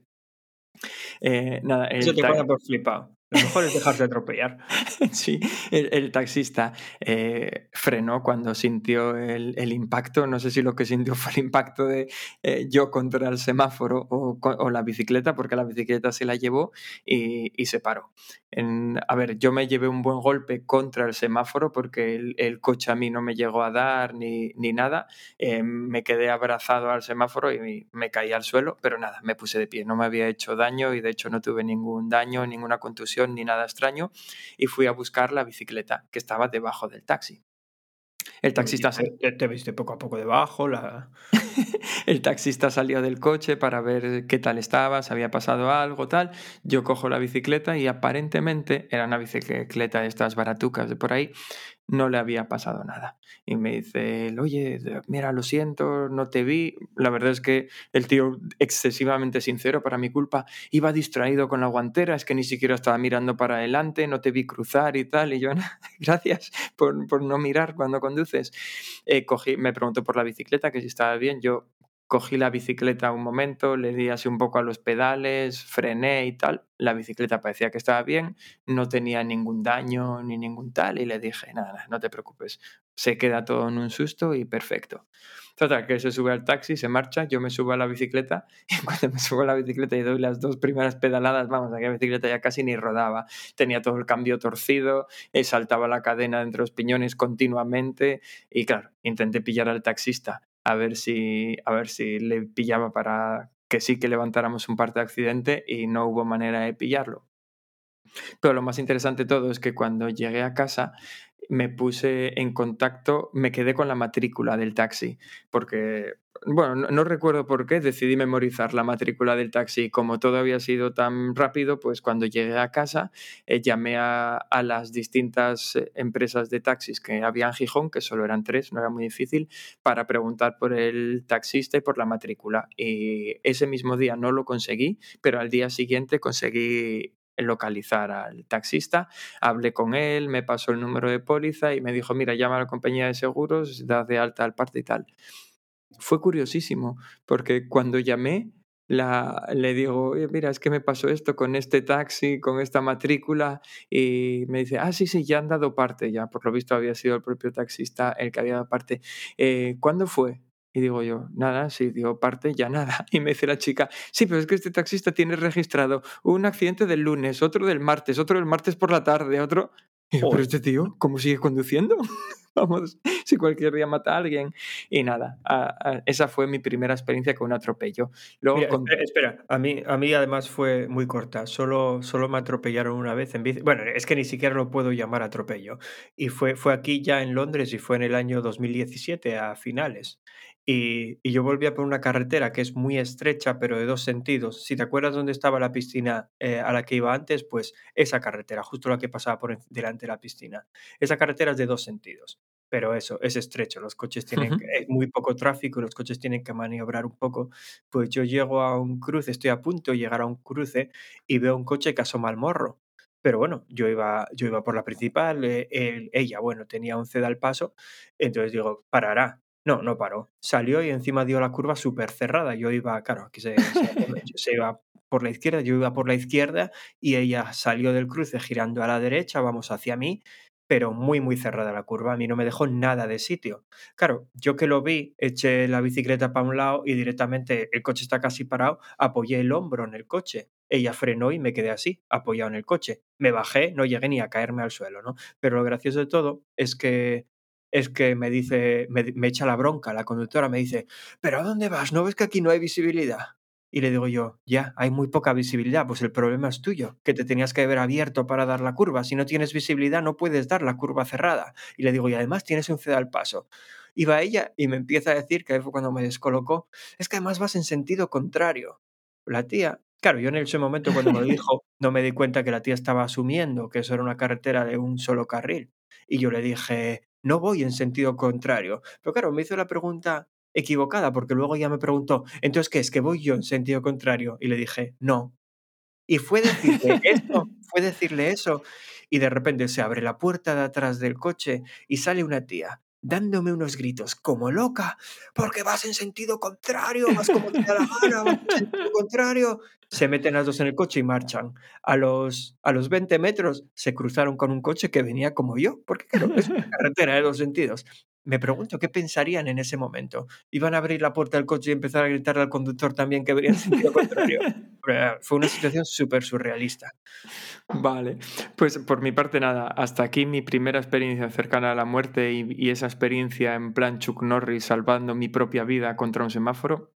Eh, nada, Eso te pasa por flipado. Lo mejor es dejarse atropellar. sí, el, taxista eh, frenó cuando sintió el, impacto. No sé si lo que sintió fue el impacto de eh, yo contra el semáforo o, la bicicleta, porque la bicicleta se la llevó y, se paró. a ver, yo me llevé un buen golpe contra el semáforo porque el, coche a mí no me llegó a dar ni, ni nada. Eh, me quedé abrazado al semáforo y me caí al suelo, pero nada, me puse de pie. No me había hecho daño y de hecho no tuve ningún daño, ninguna contusión ni nada extraño y fui a buscar la bicicleta que estaba debajo del taxi. El taxista te, viste poco a poco debajo. La... el taxista salió del coche para ver qué tal estaba, si había pasado algo, tal. Yo cojo la bicicleta y aparentemente era una bicicleta de estas baratucas de por ahí no le había pasado nada. Y me dice, oye, mira, lo siento, no te vi. La verdad es que el tío, excesivamente sincero para mi culpa, iba distraído con la guantera, es que ni siquiera estaba mirando para adelante, no te vi cruzar y tal. Y yo, gracias por, por no mirar cuando conduces. Eh, cogí, me preguntó por la bicicleta, que si estaba bien. Yo cogí la bicicleta un momento, le di así un poco a los pedales, frené y tal. La bicicleta parecía que estaba bien, no tenía ningún daño ni ningún tal y le dije, nada, no te preocupes, se queda todo en un susto y perfecto. Total, que se sube al taxi, se marcha, yo me subo a la bicicleta y cuando me subo a la bicicleta y doy las dos primeras pedaladas, vamos, aquella bicicleta ya casi ni rodaba, tenía todo el cambio torcido, eh, saltaba la cadena entre los piñones continuamente y claro, intenté pillar al taxista a ver si, a ver si le pillaba para que sí que levantáramos un parte de accidente y no hubo manera de pillarlo. Pero lo más interesante de todo es que cuando llegué a casa me puse en contacto, me quedé con la matrícula del taxi, porque, bueno, no, recuerdo por qué, decidí memorizar la matrícula del taxi. Como todo había sido tan rápido, pues cuando llegué a casa eh, llamé a, a, las distintas eh, empresas de taxis que había en Gijón, que solo eran tres, no era muy difícil, para preguntar por el taxista y por la matrícula. Y ese mismo día no lo conseguí, pero al día siguiente conseguí localizar al taxista, hablé con él, me pasó el número de póliza y me dijo, mira, llama a la compañía de seguros, da de alta al parte y tal. Fue curiosísimo, porque cuando llamé, la, le digo, mira, es que me pasó esto con este taxi, con esta matrícula, y me dice, ah, sí, sí, ya han dado parte, ya por lo visto había sido el propio taxista el que había dado parte. Eh, ¿Cuándo fue? Y digo yo, nada, si digo parte, ya nada. Y me dice la chica, sí, pero es que este taxista tiene registrado un accidente del lunes, otro del martes, otro del martes por la tarde, otro... Y digo, pero este tío, ¿cómo sigue conduciendo? Vamos, si cualquier día mata a alguien. Y nada, esa fue mi primera experiencia con un atropello. Luego espera, a mí, a mí además fue muy corta. Solo, solo me atropellaron una vez en bici. Bueno, es que ni siquiera lo puedo llamar atropello. Y fue, fue aquí ya en Londres y fue en el año 2017 a finales. Y, yo volvía por una carretera que es muy estrecha, pero de dos sentidos. Si te acuerdas dónde estaba la piscina eh, a la que iba antes, pues esa carretera, justo la que pasaba por delante de la piscina. Esa carretera es de dos sentidos, pero eso, es estrecho. Los coches tienen muy poco tráfico los coches tienen que maniobrar un poco. Pues yo llego a un cruce, estoy a punto de llegar a un cruce y veo un coche que asoma al morro. Pero bueno, yo iba, yo iba por la principal, eh, ella, bueno, tenía un ceda al paso, entonces digo, parará. No, no paró. Salió y encima dio la curva súper cerrada. Yo iba, claro, aquí se, se, iba por la izquierda, yo iba por la izquierda y ella salió del cruce girando a la derecha, vamos hacia mí, pero muy, muy cerrada la curva. A mí no me dejó nada de sitio. Claro, yo que lo vi, eché la bicicleta para un lado y directamente el coche está casi parado, apoyé el hombro en el coche. Ella frenó y me quedé así, apoyado en el coche. Me bajé, no llegué ni a caerme al suelo, ¿no? Pero lo gracioso de todo es que es que me dice, me, echa la bronca, la conductora me dice, pero ¿a dónde vas? ¿No ves que aquí no hay visibilidad? Y le digo yo, ya, hay muy poca visibilidad, pues el problema es tuyo, que te tenías que haber abierto para dar la curva. Si no tienes visibilidad, no puedes dar la curva cerrada. Y le digo, y además tienes un ceda al paso. Y va ella y me empieza a decir, que ahí fue cuando me descolocó, es que además vas en sentido contrario. La tía, claro, yo en ese momento cuando me lo dijo, no me di cuenta que la tía estaba asumiendo que eso era una carretera de un solo carril. Y yo le dije, no voy en sentido contrario. Pero claro, me hizo la pregunta equivocada, porque luego ya me preguntó, entonces, ¿qué es? ¿Que voy yo en sentido contrario? Y le dije, no. Y fue decirle eso, fue decirle eso. Y de repente se abre la puerta de atrás del coche y sale una tía dándome unos gritos como loca, porque vas en sentido contrario, vas como te da la gana, vas en sentido contrario. Se meten las dos en el coche y marchan. A los, a los 20 metros se cruzaron con un coche que venía como yo, porque claro, es una carretera de dos sentidos. Me pregunto qué pensarían en ese momento. ¿Iban a abrir la puerta del coche y empezar a gritar al conductor también que venía en sentido contrario? Fue una situación súper surrealista. Vale, pues por mi parte nada, hasta aquí mi primera experiencia cercana a la muerte y, y esa experiencia en plan Chuck Norris salvando mi propia vida contra un semáforo.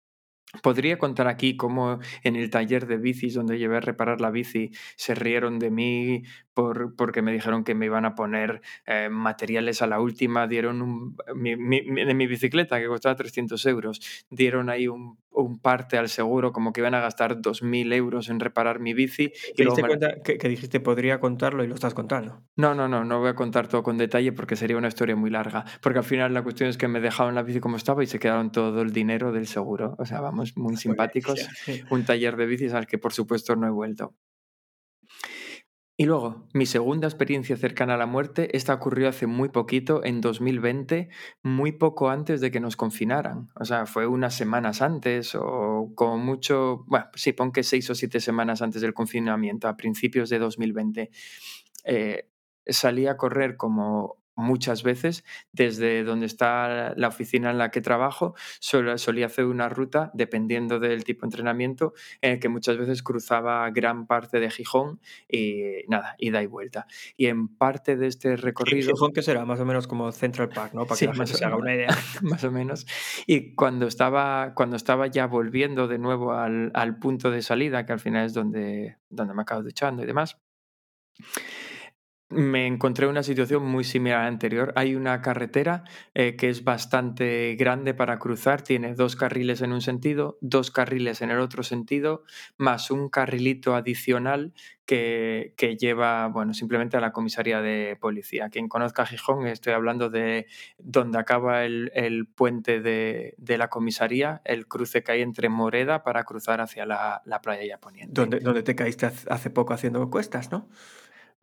Podría contar aquí cómo en el taller de bicis donde llevé a reparar la bici se rieron de mí por, porque me dijeron que me iban a poner eh, materiales a la última, dieron un, mi, de mi bicicleta que costaba 300 euros, dieron ahí un, un, parte al seguro como que iban a gastar 2.000 euros en reparar mi bici. ¿Te diste cuenta que, que, dijiste podría contarlo y lo estás contando? No, no, no, no voy a contar todo con detalle porque sería una historia muy larga, porque al final la cuestión es que me dejaron la bici como estaba y se quedaron todo el dinero del seguro, o sea, vamos muy simpáticos. Un taller de bicis al que por supuesto no he vuelto. Y luego, mi segunda experiencia cercana a la muerte, esta ocurrió hace muy poquito, en 2020, muy poco antes de que nos confinaran. O sea, fue unas semanas antes o como mucho, bueno, sí, pon que seis o siete semanas antes del confinamiento, a principios de 2020. Eh, salí a correr como muchas veces desde donde está la oficina en la que trabajo, solía hacer una ruta, dependiendo del tipo de entrenamiento, en el que muchas veces cruzaba gran parte de Gijón y nada, ida y vuelta. Y en parte de este recorrido... Gijón que será más o menos como Central Park, ¿no? Para que la se haga una idea. más o menos. Y cuando estaba, cuando estaba ya volviendo de nuevo al, al punto de salida, que al final es donde, donde me acabo duchando y demás, me encontré una situación muy similar a la anterior. Hay una carretera eh, que es bastante grande para cruzar, tiene dos carriles en un sentido, dos carriles en el otro sentido, más un carrilito adicional que, que lleva, bueno, simplemente a la comisaría de policía. Quien conozca Gijón, estoy hablando de donde acaba el, el puente de, de, la comisaría, el cruce que hay entre Moreda para cruzar hacia la, la playa ya poniente. Donde, donde te caíste hace poco haciendo cuestas, ¿no?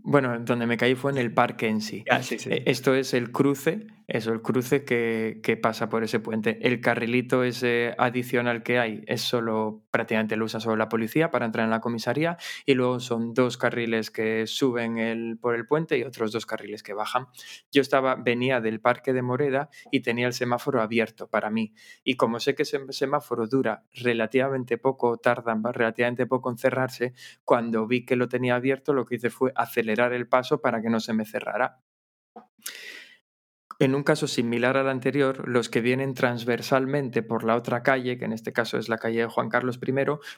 Bueno, donde me caí fue en el parque en sí. Ah, sí, sí. E, esto es el cruce, eso, el cruce que, pasa por ese puente. El carrilito ese adicional que hay es solo, prácticamente lo usa solo la policía para entrar en la comisaría y luego son dos carriles que suben el, por el puente y otros dos carriles que bajan. Yo estaba, venía del parque de Moreda y tenía el semáforo abierto para mí. Y como sé que ese semáforo dura relativamente poco, tarda relativamente poco en cerrarse, cuando vi que lo tenía abierto lo que hice fue acelerar el paso para que no se me cerrara. En un caso similar al anterior, los que vienen transversalmente por la otra calle, que en este caso es la calle de Juan Carlos I,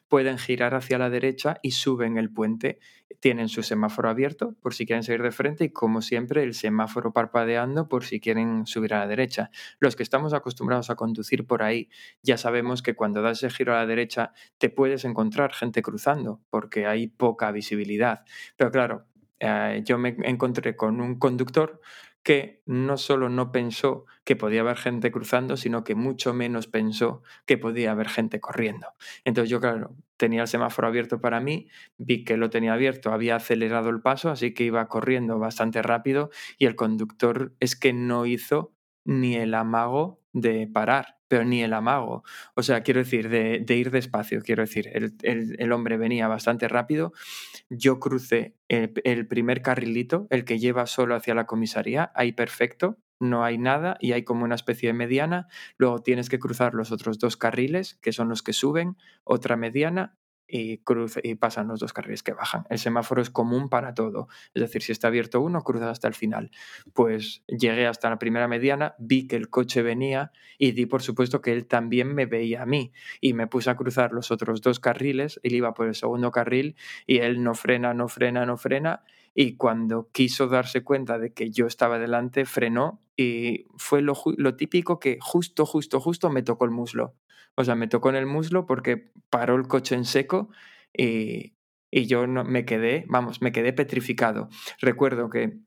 pueden girar hacia la derecha y suben el puente. Tienen su semáforo abierto por si quieren seguir de frente y, como siempre, el semáforo parpadeando por si quieren subir a la derecha. Los que estamos acostumbrados a conducir por ahí ya sabemos que cuando das el giro a la derecha te puedes encontrar gente cruzando porque hay poca visibilidad. Pero claro, eh, yo me encontré con un conductor que no solo no pensó que podía haber gente cruzando, sino que mucho menos pensó que podía haber gente corriendo. Entonces yo, claro, tenía el semáforo abierto para mí, vi que lo tenía abierto, había acelerado el paso, así que iba corriendo bastante rápido y el conductor es que no hizo ni el amago de parar, pero ni el amago. O sea, quiero decir, de, ir despacio, quiero decir, el, hombre venía bastante rápido, yo crucé el, el, primer carrilito, el que lleva solo hacia la comisaría, ahí perfecto, no hay nada y hay como una especie de mediana, luego tienes que cruzar los otros dos carriles, que son los que suben, otra mediana y, cruce, y pasan los dos carriles que bajan. El semáforo es común para todo. Es decir, si está abierto uno, cruzas hasta el final. Pues llegué hasta la primera mediana, vi que el coche venía y di por supuesto que él también me veía a mí. Y me puse a cruzar los otros dos carriles, él iba por el segundo carril y él no frena, no frena, no frena. Y cuando quiso darse cuenta de que yo estaba delante, frenó y fue lo, lo típico que justo, justo, justo me tocó el muslo. O sea, me tocó en el muslo porque paró el coche en seco y, y yo no, me quedé, vamos, me quedé petrificado. Recuerdo que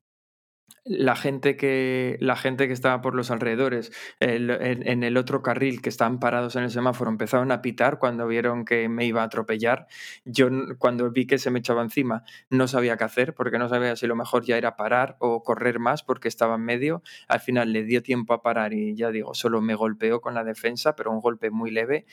la gente que la gente que estaba por los alrededores en, en, el otro carril que estaban parados en el semáforo empezaron a pitar cuando vieron que me iba a atropellar. Yo cuando vi que se me echaba encima no sabía qué hacer porque no sabía si lo mejor ya era parar o correr más porque estaba en medio. Al final le dio tiempo a parar y ya digo solo me golpeó con la defensa pero un golpe muy leve.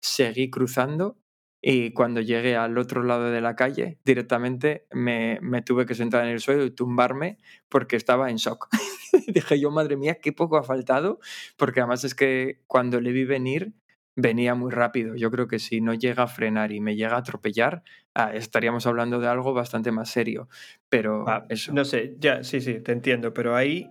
Seguí cruzando y cuando llegué al otro lado de la calle, directamente me, me tuve que sentar en el suelo y tumbarme porque estaba en shock. Dije yo, madre mía, qué poco ha faltado, porque además es que cuando le vi venir, venía muy rápido. Yo creo que si no llega a frenar y me llega a atropellar, ah, estaríamos hablando de algo bastante más serio. Pero ah, eso. No sé, ya, sí, sí, te entiendo, pero ahí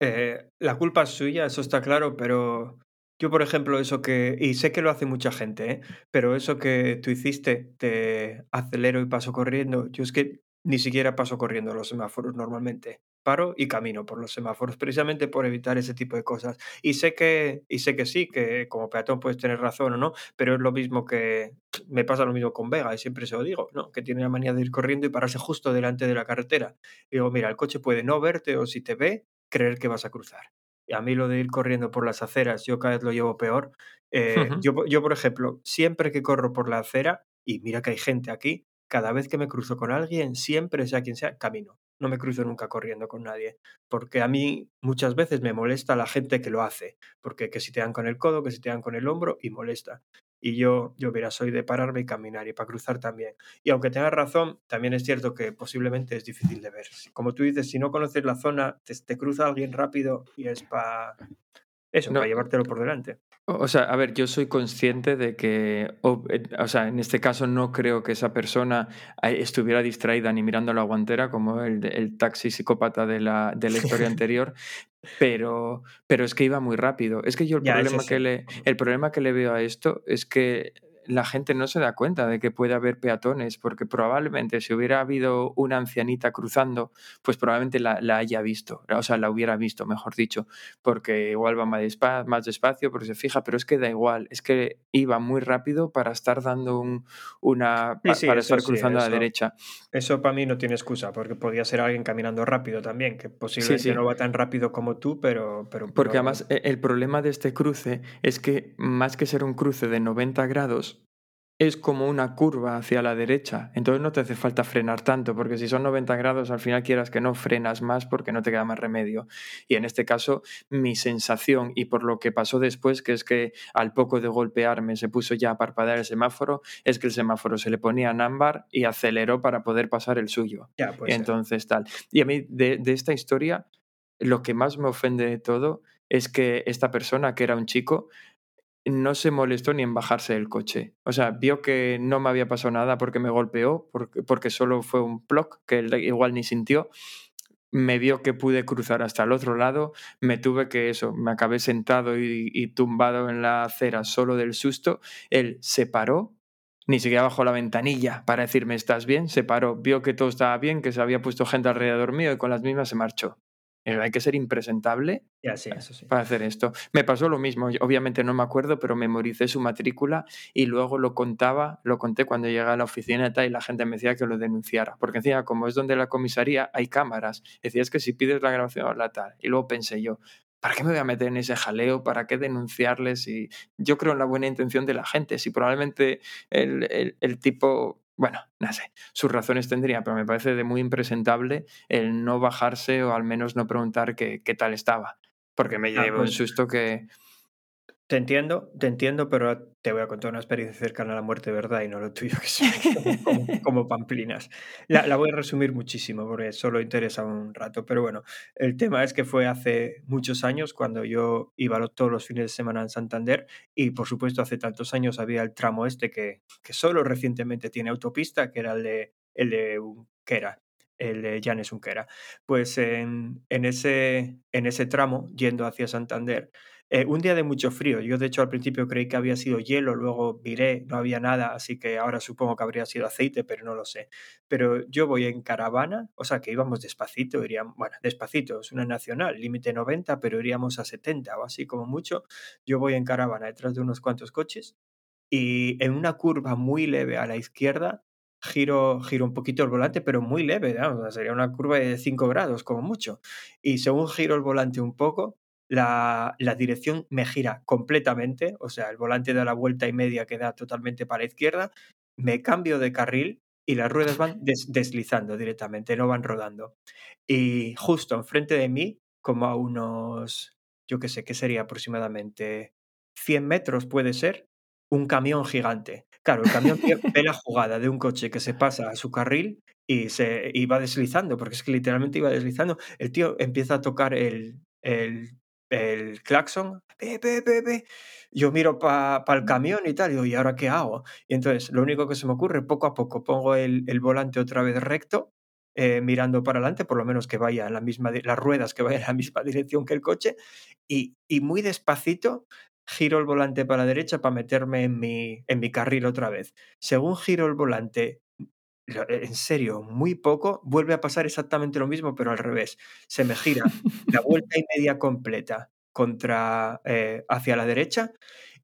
eh, la culpa es suya, eso está claro, pero yo, por ejemplo, eso que, y sé que lo hace mucha gente, ¿eh? pero eso que tú hiciste, te acelero y paso corriendo, yo es que ni siquiera paso corriendo los semáforos normalmente. Paro y camino por los semáforos, precisamente por evitar ese tipo de cosas. Y sé que, y sé que sí, que como peatón puedes tener razón o no, pero es lo mismo que me pasa lo mismo con Vega, y siempre se lo digo, ¿no? Que tiene la manía de ir corriendo y pararse justo delante de la carretera. Y digo, mira, el coche puede no verte o si te ve, creer que vas a cruzar a mí lo de ir corriendo por las aceras, yo cada vez lo llevo peor. Eh, uh -huh. yo, yo, por ejemplo, siempre que corro por la acera, y mira que hay gente aquí, cada vez que me cruzo con alguien, siempre, sea quien sea, camino. No me cruzo nunca corriendo con nadie. Porque a mí muchas veces me molesta la gente que lo hace. Porque que si te dan con el codo, que si te dan con el hombro, y molesta. Y yo, yo mira, soy de pararme y caminar y para cruzar también. Y aunque tengas razón, también es cierto que posiblemente es difícil de ver. Como tú dices, si no conoces la zona, te, te cruza alguien rápido y es para eso, no. para llevártelo por delante. O sea, a ver, yo soy consciente de que, o, o, sea, en este caso no creo que esa persona eh, estuviera distraída ni mirando la guantera como el, el taxi psicópata de la, de la historia anterior, pero, pero es que iba muy rápido. Es que yo el, ya, problema, que le, el problema que le veo a esto es que la gente no se da cuenta de que puede haber peatones, porque probablemente si hubiera habido una ancianita cruzando, pues probablemente la, la haya visto, o sea, la hubiera visto, mejor dicho, porque igual va más, despa- más despacio, porque se fija, pero es que da igual, es que iba muy rápido para estar dando un, una, Sí, pa- sí, para estar sí, cruzando a la derecha. Eso para mí no tiene excusa, porque podía ser alguien caminando rápido también, que posiblemente sí. no va tan rápido como tú, pero... pero Porque pero- además e- el problema de este cruce es que más que ser un cruce de 90 grados, es como una curva hacia la derecha. Entonces no te hace falta frenar tanto, porque si son 90 grados, al final quieras que no frenas más porque no te queda más remedio. Y en este caso, mi sensación y por lo que pasó después, que es que al poco de golpearme se puso ya a parpadear el semáforo, es que el semáforo se le ponía en ámbar y aceleró para poder pasar el suyo. Ya, pues ser. Entonces, tal. Y a mí, de, de esta historia, lo que más me ofende de todo es que esta persona, que era un chico, no se molestó ni en bajarse del coche. O sea, vio que no me había pasado nada porque me golpeó, porque, solo fue un ploc que él igual ni sintió. Me vio que pude cruzar hasta el otro lado, me tuve que eso, me acabé sentado y, y tumbado en la acera solo del susto. Él se paró, ni siquiera bajó la ventanilla para decirme, ¿estás bien? Se paró, vio que todo estaba bien, que se había puesto gente alrededor mío y con las mismas se marchó. Hay que ser impresentable Ya, sí, eso sí. para hacer esto. Me pasó lo mismo, obviamente no me acuerdo, pero memoricé su matrícula y luego lo contaba, lo conté cuando llegué a la oficina y tal, y la gente me decía que lo denunciara, porque encima como es donde la comisaría hay cámaras, decía es que si pides la grabación la tal, y luego pensé yo, ¿para qué me voy a meter en ese jaleo? ¿Para qué denunciarles? Y yo creo en la buena intención de la gente, si probablemente el, el- el tipo... Bueno, no sé, sus razones tendría, pero me parece de muy impresentable el no bajarse o al menos no preguntar qué, qué tal estaba. Porque me Ah, llevo un pues- susto que. Te entiendo, te entiendo, pero te voy a contar una experiencia cercana a la muerte verdad y no lo tuyo, que son como, pamplinas. La, voy a resumir muchísimo porque solo interesa un rato, pero bueno, el tema es que fue hace muchos años cuando yo iba todos los fines de semana en Santander y por supuesto hace tantos años había el tramo este que, que solo recientemente tiene autopista, que era el de, el de Unquera, el de Llanes Unquera. Pues en, ese, en ese tramo, yendo hacia Santander, eh, un día de mucho frío. Yo, de hecho, al principio creí que había sido hielo, luego miré, no había nada, así que ahora supongo que habría sido aceite, pero no lo sé. Pero yo voy en caravana, o sea que íbamos despacito, iríamos, bueno, despacito, es una nacional, límite 90, pero iríamos a 70 o así como mucho. Yo voy en caravana detrás de unos cuantos coches y en una curva muy leve a la izquierda giro, giro un poquito el volante, pero muy leve, sería una curva de 5 grados como mucho. Y según giro el volante un poco, la, la dirección me gira completamente, o sea, el volante da la vuelta y media que da totalmente para la izquierda, me cambio de carril y las ruedas van des- deslizando directamente, no van rodando. Y justo enfrente de mí, como a unos, yo qué sé, ¿qué sería aproximadamente 100 metros puede ser? Un camión gigante. Claro, el camión ve ve la jugada de un coche que se pasa a su carril y se y va deslizando, porque es que literalmente iba deslizando. El tío empieza a tocar el, el, el claxon. Pe, pe. Yo miro para el camión y tal, y digo, ¿y ahora qué hago? Y entonces, lo único que se me ocurre, poco a poco, pongo el, el volante otra vez recto, eh, mirando para adelante, por lo menos que vaya en la misma, las ruedas que vayan en la misma dirección que el coche, y, y muy despacito giro el volante para la derecha para meterme en mi, en mi carril otra vez. Según giro el volante, en serio, muy poco, vuelve a pasar exactamente lo mismo, pero al revés. Se me gira la vuelta y media completa contra, eh, hacia la derecha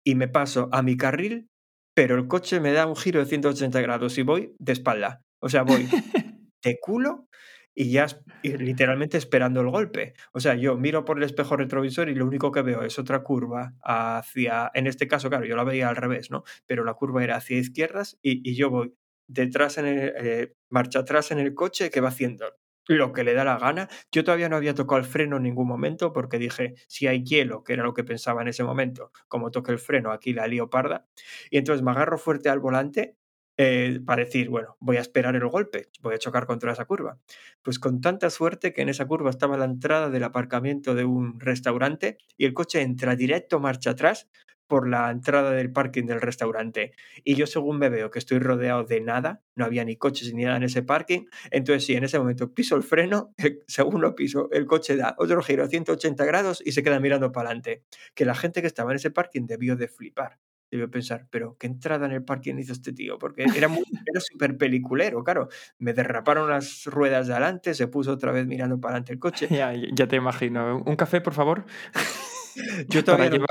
y me paso a mi carril, pero el coche me da un giro de 180 grados y voy de espalda. O sea, voy de culo y ya y literalmente esperando el golpe. O sea, yo miro por el espejo retrovisor y lo único que veo es otra curva hacia, en este caso, claro, yo la veía al revés, ¿no? Pero la curva era hacia izquierdas y, y yo voy detrás en el, eh, marcha atrás en el coche que va haciendo lo que le da la gana. Yo todavía no había tocado el freno en ningún momento porque dije, si hay hielo, que era lo que pensaba en ese momento, como toque el freno, aquí la lío parda. Y entonces me agarro fuerte al volante eh, para decir, bueno, voy a esperar el golpe, voy a chocar contra esa curva. Pues con tanta suerte que en esa curva estaba la entrada del aparcamiento de un restaurante y el coche entra directo marcha atrás por la entrada del parking del restaurante. Y yo según me veo que estoy rodeado de nada, no había ni coches ni nada en ese parking, entonces sí, en ese momento piso el freno, según lo piso, el coche da otro giro a 180 grados y se queda mirando para adelante. Que la gente que estaba en ese parking debió de flipar. debió pensar, pero ¿qué entrada en el parking hizo este tío? Porque era, muy, era súper peliculero, claro. Me derraparon las ruedas de adelante, se puso otra vez mirando para adelante el coche. Ya, ya te imagino. ¿Un café, por favor? Yo todavía, no,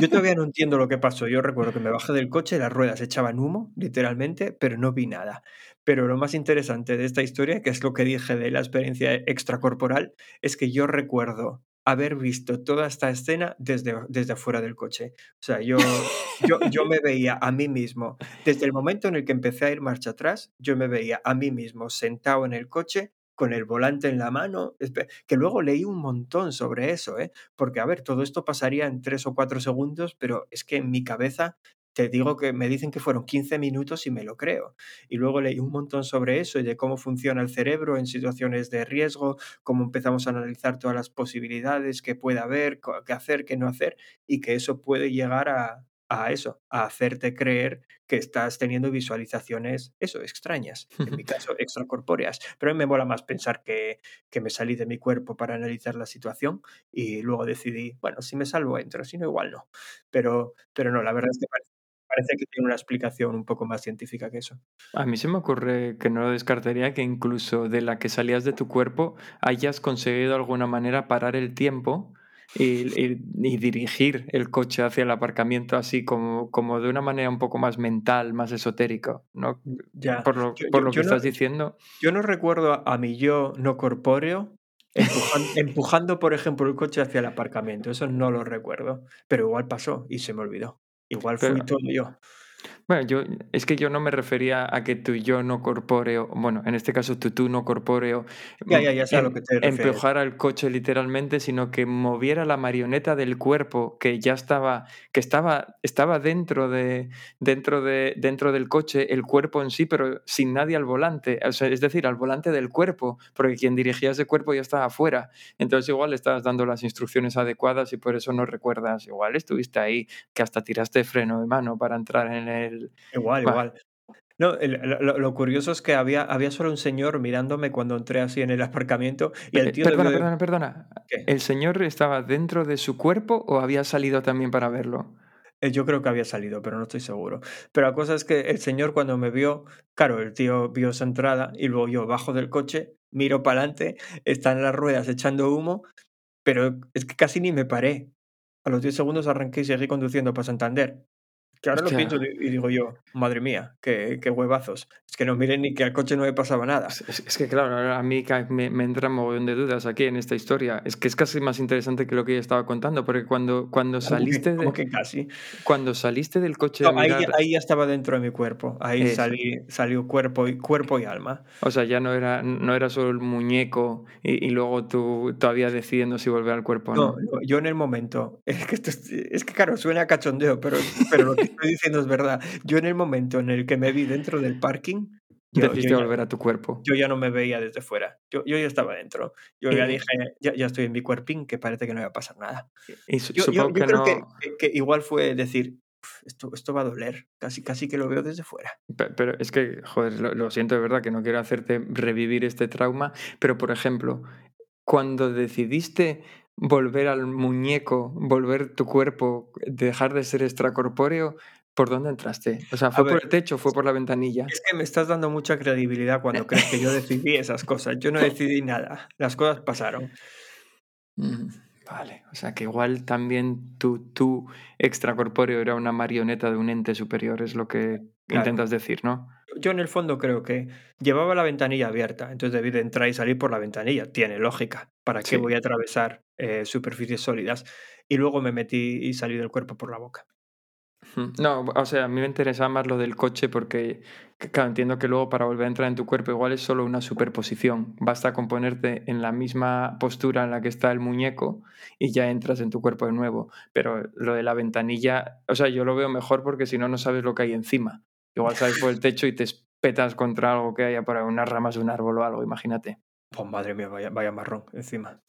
yo todavía no entiendo lo que pasó. Yo recuerdo que me bajé del coche, las ruedas echaban humo, literalmente, pero no vi nada. Pero lo más interesante de esta historia, que es lo que dije de la experiencia extracorporal, es que yo recuerdo haber visto toda esta escena desde, desde fuera del coche. O sea, yo, yo, yo me veía a mí mismo, desde el momento en el que empecé a ir marcha atrás, yo me veía a mí mismo sentado en el coche con el volante en la mano, que luego leí un montón sobre eso, ¿eh? porque a ver, todo esto pasaría en tres o cuatro segundos, pero es que en mi cabeza te digo que me dicen que fueron 15 minutos y me lo creo. Y luego leí un montón sobre eso y de cómo funciona el cerebro en situaciones de riesgo, cómo empezamos a analizar todas las posibilidades que puede haber, qué hacer, qué no hacer, y que eso puede llegar a, a eso, a hacerte creer que estás teniendo visualizaciones, eso, extrañas, en mi caso, extracorpóreas. Pero a mí me mola más pensar que, que me salí de mi cuerpo para analizar la situación y luego decidí, bueno, si me salvo entro, si no, igual no. Pero, pero no, la verdad es que parece, parece que tiene una explicación un poco más científica que eso. A mí se me ocurre que no lo descartaría que incluso de la que salías de tu cuerpo hayas conseguido de alguna manera parar el tiempo y, dirigir el coche hacia el aparcamiento así como, como de una manera un poco más mental, más esotérica, ¿no? Ya. Por lo, por lo que estás diciendo. Yo no recuerdo a mi yo no corpóreo empujando, por ejemplo, el coche hacia el aparcamiento. Eso no lo recuerdo, pero igual pasó y se me olvidó. Igual fui todo yo. Bueno, yo, es que yo no me refería a que tu yo no corpóreo, bueno, en este caso tu tú no corpóreo, ya, ya, ya sé lo que te empujara el coche literalmente, sino que moviera la marioneta del cuerpo que ya estaba, que estaba, estaba dentro de, dentro de, dentro del coche, el cuerpo en sí, pero sin nadie al volante, o sea, es decir, al volante del cuerpo, porque quien dirigía ese cuerpo ya estaba afuera. Entonces igual le estabas dando las instrucciones adecuadas y por eso no recuerdas. Igual estuviste ahí, que hasta tiraste freno de mano para entrar en el Igual, igual. No, lo, curioso es que había, había solo un señor mirándome cuando entré así en el aparcamiento y el tío... Perdona, perdona, perdona. ¿El señor estaba dentro de su cuerpo o había salido también para verlo? Eh, yo creo que había salido, pero no estoy seguro. Pero la cosa es que el señor cuando me vio, claro, el tío vio esa entrada y luego yo bajo del coche, miro para adelante, están las ruedas echando humo, pero es que casi ni me paré. A los 10 segundos arranqué y seguí conduciendo para Santander. Que ahora lo pienso y digo yo, madre mía, qué, qué, huevazos. Es que no miren ni que al coche no me pasaba nada. Es, que claro, a mí me, me entra un montón de dudas aquí en esta historia. Es que es casi más interesante que lo que yo estaba contando, porque cuando, cuando saliste de... que casi? Cuando saliste del coche ahí, ahí, ya estaba dentro de mi cuerpo. Ahí salí, salió cuerpo y, cuerpo y alma. O sea, ya no era, no era solo el muñeco y, y luego tú todavía decidiendo si volver al cuerpo no. no. yo en el momento... Es que, es, que claro, suena cachondeo, pero, pero lo que estoy diciendo es verdad. Yo en el momento en el que me vi dentro del parking, yo, Decidiste volver a tu cuerpo. Yo ya no me veía desde fuera. Yo, yo ya estaba dentro. Yo ya dije, ya, ya, estoy en mi cuerpín, que parece que no va a pasar nada. Y yo, creo que, que, igual fue decir, esto, esto va a doler. Casi, casi que lo veo desde fuera. Pero, es que, joder, lo, lo, siento de verdad que no quiero hacerte revivir este trauma. Pero, por ejemplo, cuando decidiste volver al muñeco, volver tu cuerpo, dejar de ser extracorpóreo, ¿Por dónde entraste? O sea, ¿fue por el techo o fue por la ventanilla? Es que me estás dando mucha credibilidad cuando crees que yo decidí esas cosas. Yo no decidí nada. Las cosas pasaron. Mm, vale. O sea, que igual también tu, tu extracorpóreo era una marioneta de un ente superior, es lo que intentas decir, ¿no? Yo en el fondo creo que llevaba la ventanilla abierta, entonces debí de entrar y salir por la ventanilla. Tiene lógica. ¿Para qué voy a atravesar eh, superficies sólidas? Y luego me metí y salí del cuerpo por la boca. No, o sea, a mí me interesa más lo del coche porque, claro, entiendo que luego para volver a entrar en tu cuerpo igual es solo una superposición. Basta con ponerte en la misma postura en la que está el muñeco y ya entras en tu cuerpo de nuevo. Pero lo de la ventanilla, o sea, yo lo veo mejor porque si no, no sabes lo que hay encima. Igual sales por el techo y te espetas contra algo que haya por ahí, unas ramas de un árbol o algo, imagínate. Pues madre mía, vaya, vaya marrón encima.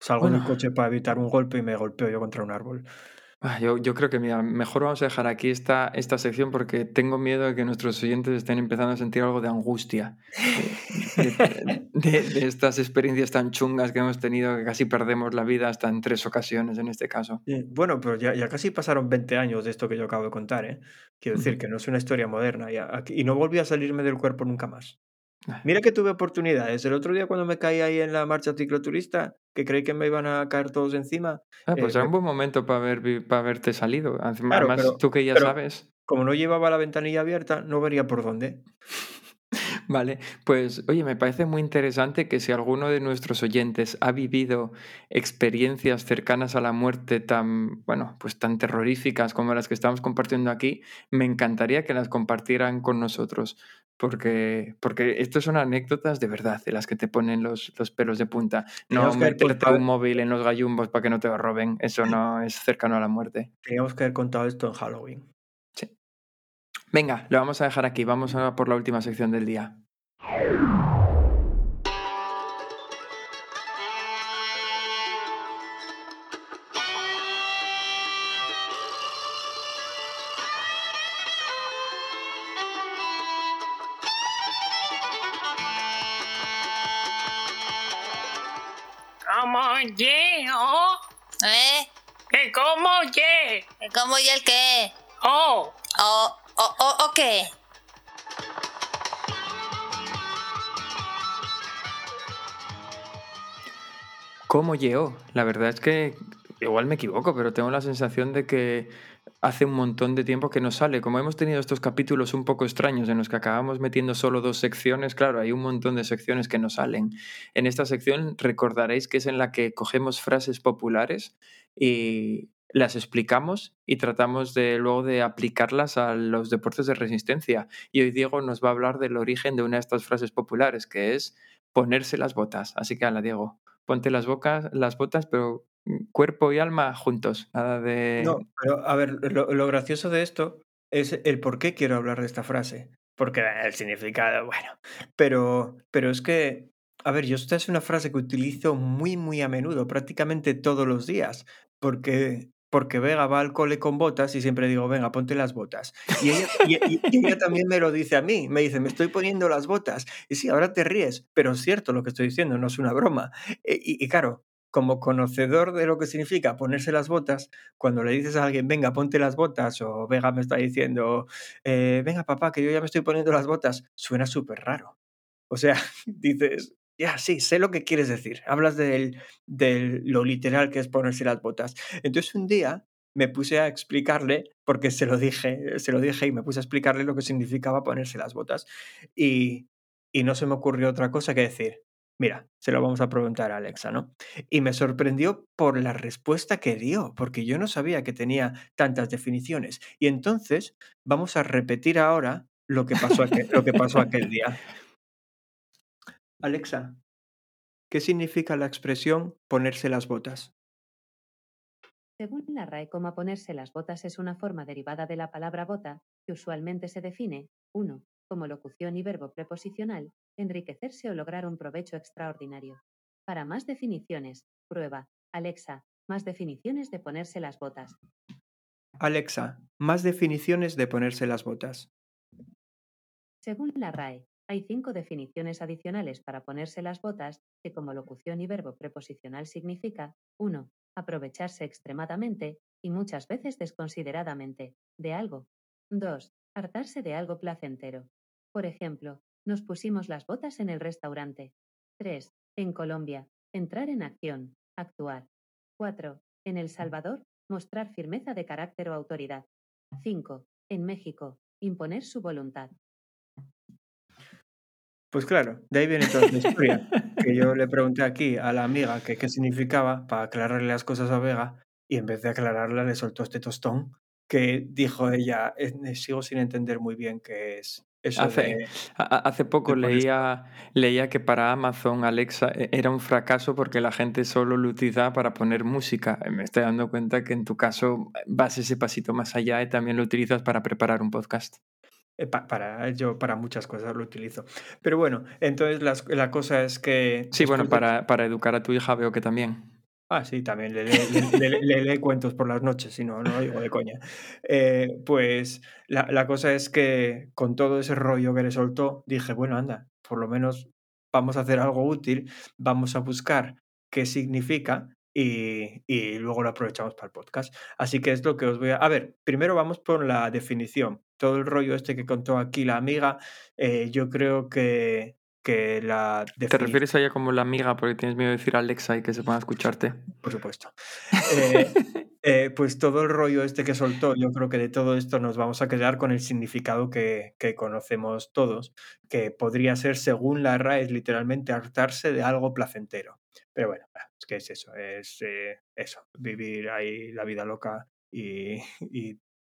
Salgo en el coche para evitar un golpe y me golpeo yo contra un árbol. Ah, yo, yo creo que mira, mejor vamos a dejar aquí esta, esta sección porque tengo miedo de que nuestros oyentes estén empezando a sentir algo de angustia de, de- de- de estas experiencias tan chungas que hemos tenido que casi perdemos la vida hasta en tres ocasiones en este caso. Eh, Bueno, pero ya, ya casi pasaron 20 años de esto que yo acabo de contar, ¿eh? Quiero decir que no es una historia moderna ya, y no volví a salirme del cuerpo nunca más. Ah. Mira que tuve oportunidades. El otro día cuando me caí ahí en la marcha cicloturista, que creí que me iban a caer todos encima, Ah, eh, pues era me- un buen momento para vi- para haberte salido. Claro, Además, pero- tú que ya sabes. como no llevaba la ventanilla abierta, no vería por dónde. Vale, pues oye, me parece muy interesante que si alguno de nuestros oyentes ha vivido experiencias cercanas a la muerte tan, bueno, pues tan terroríficas como las que estamos compartiendo aquí, me encantaría que las compartieran con nosotros, porque, porque esto son anécdotas de verdad, de las que te ponen los, los pelos de punta. No meterte un móvil en los gallumbos para que no te lo roben, eso no es cercano a la muerte. Teníamos que haber contado esto en Halloween. Venga, lo vamos a dejar aquí, vamos a por la última sección del día. ¿Cómo y el qué? Oh, ¿O, o, o, o qué? ¿Cómo llegó? La verdad es que igual me equivoco, pero tengo la sensación de que hace un montón de tiempo que no sale. Como hemos tenido estos capítulos un poco extraños en los que acabamos metiendo solo dos secciones, claro, hay un montón de secciones que no salen. En esta sección recordaréis que es en la que cogemos frases populares y las explicamos y tratamos de luego de aplicarlas a los deportes de resistencia. Y hoy Diego nos va a hablar del origen de una de estas frases populares, que es ponerse las botas. Así que ala, Diego, ponte las, bocas, las botas, pero mm, cuerpo y alma juntos. Nada de... No, pero a ver, lo, lo gracioso de esto es el por qué quiero hablar de esta frase. Porque el significado, bueno. Pero, pero es que, a ver, yo esta es una frase que utilizo muy, muy a menudo, prácticamente todos los días. Porque, porque Vega va al cole con botas y siempre digo, venga, ponte las botas. Y ella, y- y- y ella también me lo dice a mí, me dice, me estoy poniendo las botas. Y sí, ahora te ríes, pero es cierto lo que estoy diciendo, no es una broma. E- Y, y claro, como conocedor de lo que significa ponerse las botas, cuando le dices a alguien, venga, ponte las botas, o Vega me está diciendo, eh, venga, papá, que yo ya me estoy poniendo las botas, suena súper raro. O sea, dices, ya, sí, sé lo que quieres decir. Hablas del, de lo literal que es ponerse las botas. Entonces un día me puse a explicarle, porque se lo dije, se lo dije y me puse a explicarle lo que significaba ponerse las botas. Y, y no se me ocurrió otra cosa que decir, mira, se lo vamos a preguntar a Alexa, ¿no? Y me sorprendió por la respuesta que dio, porque yo no sabía que tenía tantas definiciones. Y entonces vamos a repetir ahora lo que pasó aquel, lo que pasó aquel día. Alexa, ¿qué significa la expresión ponerse las botas? Según la RAE, como ponerse las botas es una forma derivada de la palabra bota, que usualmente se define, 1. Como locución y verbo preposicional, enriquecerse o lograr un provecho extraordinario. Para más definiciones, prueba, Alexa, más definiciones de ponerse las botas. Alexa, más definiciones de ponerse las botas. Según la RAE, hay cinco definiciones adicionales para ponerse las botas, que como locución y verbo preposicional significa 1. Aprovecharse extremadamente, y muchas veces desconsideradamente, de algo. 2. Hartarse de algo placentero. Por ejemplo, nos pusimos las botas en el restaurante. 3. En Colombia, entrar en acción, actuar. 4. En El Salvador, mostrar firmeza de carácter o autoridad. 5. En México, imponer su voluntad. Pues claro, de ahí viene toda la historia. que yo le pregunté aquí a la amiga que qué significaba para aclararle las cosas a Vega y en vez de aclararla le soltó este tostón que dijo ella, "Eh, sigo sin entender muy bien qué es eso Hace, de... hace poco leía, leía que para Amazon Alexa e- era un fracaso porque la gente solo lo utilizaba para poner música. Me estoy dando cuenta que en tu caso vas ese pasito más allá y también lo utilizas para preparar un podcast. Eh, pa- para yo para muchas cosas lo utilizo. Pero bueno, entonces las- la cosa es que... Sí, bueno, para, para educar a tu hija veo que también. Ah, sí, también le lee, le- le- le lee cuentos por las noches, si no, no lo digo de coña. Eh, pues la, la cosa es que con todo ese rollo que le soltó, dije, bueno, anda, por lo menos vamos a hacer algo útil, vamos a buscar qué significa y, y luego lo aprovechamos para el podcast. Así que es lo que os voy a... A ver, primero vamos por la definición. Todo el rollo este que contó aquí la amiga, eh, yo creo que, que la ¿Te refieres a ella como la amiga porque tienes miedo de decir Alexa y que se pueda escucharte? por supuesto. Eh, eh, pues todo el rollo este que soltó, yo creo que de todo esto nos vamos a quedar con el significado que, que conocemos todos, que podría ser, según la RAE, es literalmente hartarse de algo placentero. Pero bueno, ah, es que es eso, es eh, eso, vivir ahí la vida loca y, y